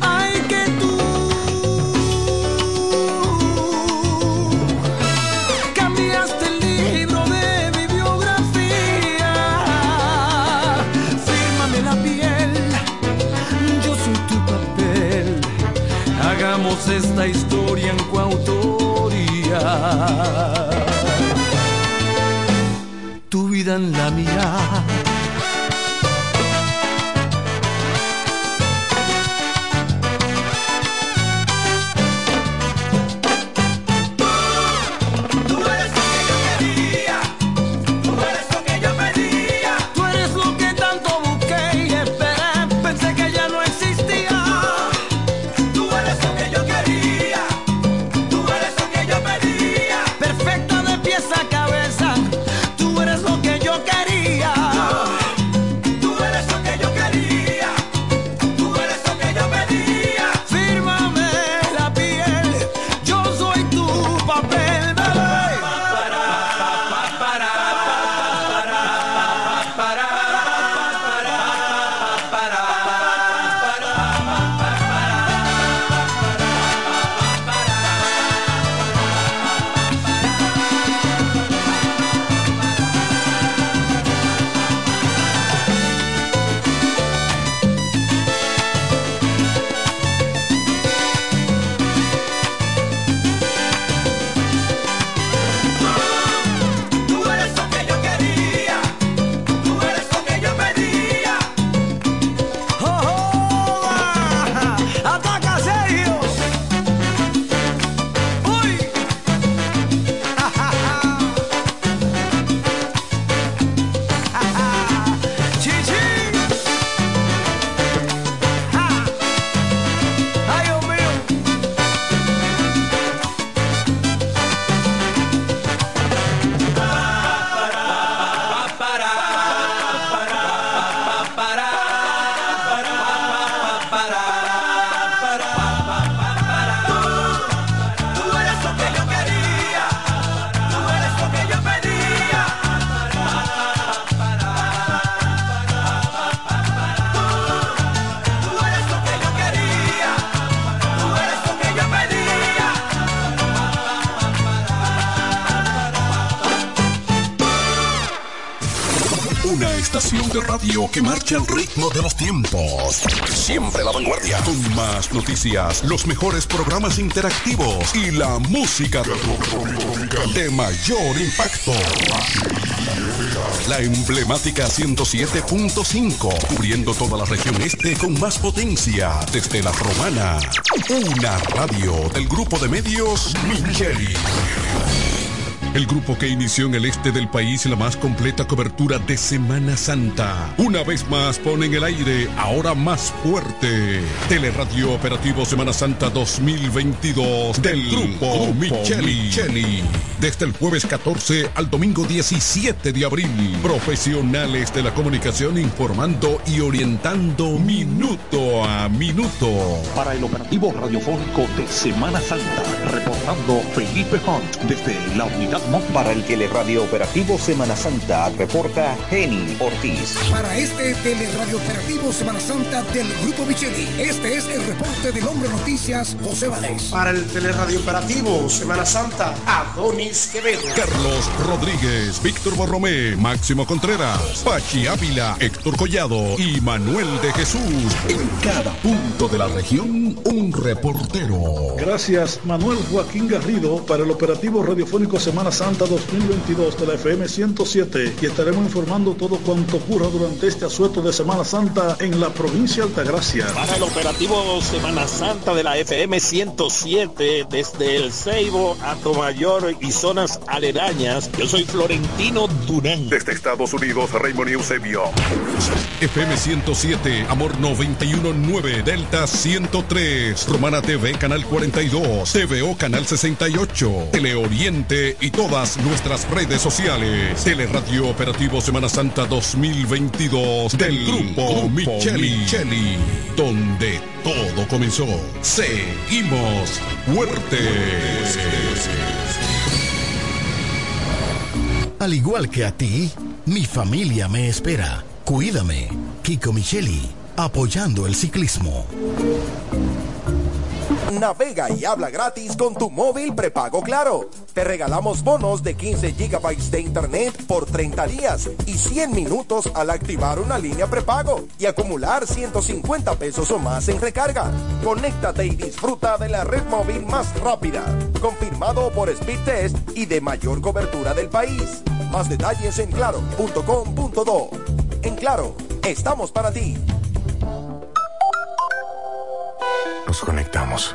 Ay, que tú cambiaste el libro de mi biografía. Fírmame la piel yo soy tu papel. Hagamos esta historia en coautoría. Marcha al ritmo de los tiempos. Siempre la vanguardia. Con más noticias, los mejores programas interactivos y la música de mayor impacto. La emblemática 107.5, cubriendo toda la región este con más potencia desde la romana. Una radio del grupo de medios Micheli. El grupo que inició en el este del país la más completa cobertura de Semana Santa. Una vez más pone en el aire, ahora más fuerte, Teleradio Operativo Semana Santa 2022 del grupo Micheli. Desde el jueves 14 al domingo 17 de abril. Profesionales de la comunicación informando y orientando minuto a minuto. Para el operativo radiofónico de Semana Santa, reportando Felipe Hunt desde la unidad Para el teleradio operativo Semana Santa, reporta Geni Ortiz. Para este teleradio operativo Semana Santa del Grupo Micheli, este es el reporte del hombre noticias José Valdés. Para el teleradio operativo Semana Santa, Adonis Quevedo. Carlos Rodríguez, Víctor Borromé, Máximo Contreras, Pachi Ávila, Héctor Collado y Manuel de Jesús. En cada punto de la región, un reportero. Gracias, Manuel Joaquín Garrido, para el operativo radiofónico Semana Santa 2022 de la FM 107 y estaremos informando todo cuanto ocurra durante este asueto de Semana Santa en la provincia de Altagracia. Para el operativo Semana Santa de la FM 107 desde el Ceibo a Tomayor y zonas aledañas, yo soy Florentino Durán. Desde Estados Unidos, Raymond Eusebio. FM 107, Amor 919, Delta 103, Romana TV, Canal 42, TVO, Canal 68, Teleoriente y todas nuestras redes sociales. Teleradio Operativo Semana Santa 2022 del Grupo Micheli, Micheli, donde todo comenzó. Seguimos fuertes. Al igual que a ti, mi familia me espera. Cuídame, Kiko Micheli, apoyando el ciclismo. Navega y habla gratis con tu móvil prepago Claro. Te regalamos bonos de 15 gigabytes de internet por 30 días y 100 minutos al activar una línea prepago y acumular 150 pesos o más en recarga. Conéctate y disfruta de la red móvil más rápida, confirmado por Speedtest y de mayor cobertura del país. Más detalles en claro.com.do. En Claro, estamos para ti. Nos conectamos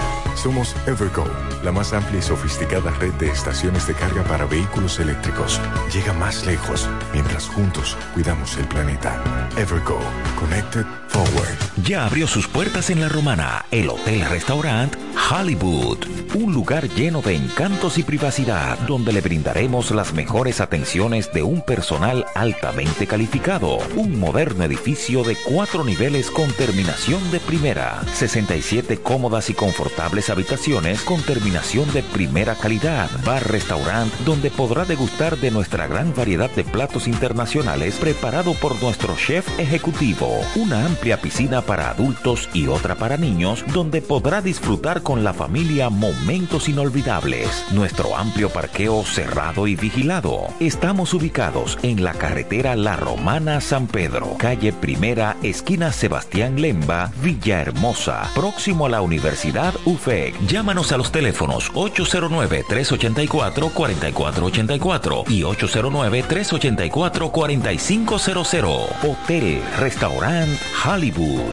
Somos Evergo, la más amplia y sofisticada red de estaciones de carga para vehículos eléctricos. Llega más lejos mientras juntos cuidamos el planeta. Evergo, Connected Forward. Ya abrió sus puertas en La Romana, el Hotel Restaurant Hollywood, un lugar lleno de encantos y privacidad, donde le brindaremos las mejores atenciones de un personal altamente calificado. Un moderno edificio de cuatro niveles con terminación de primera, 67 cómodas y confortables habitaciones con terminación de primera calidad, bar-restaurant donde podrá degustar de nuestra gran variedad de platos internacionales preparado por nuestro chef ejecutivo, una amplia piscina para adultos y otra para niños donde podrá disfrutar con la familia momentos inolvidables, nuestro amplio parqueo cerrado y vigilado. Estamos ubicados en la carretera La Romana San Pedro, calle Primera, esquina Sebastián Lemba, Villahermosa, próximo a la Universidad UFE Llámanos a los teléfonos 809-384-4484 y 809-384-4500. Hotel Restaurant Hollywood.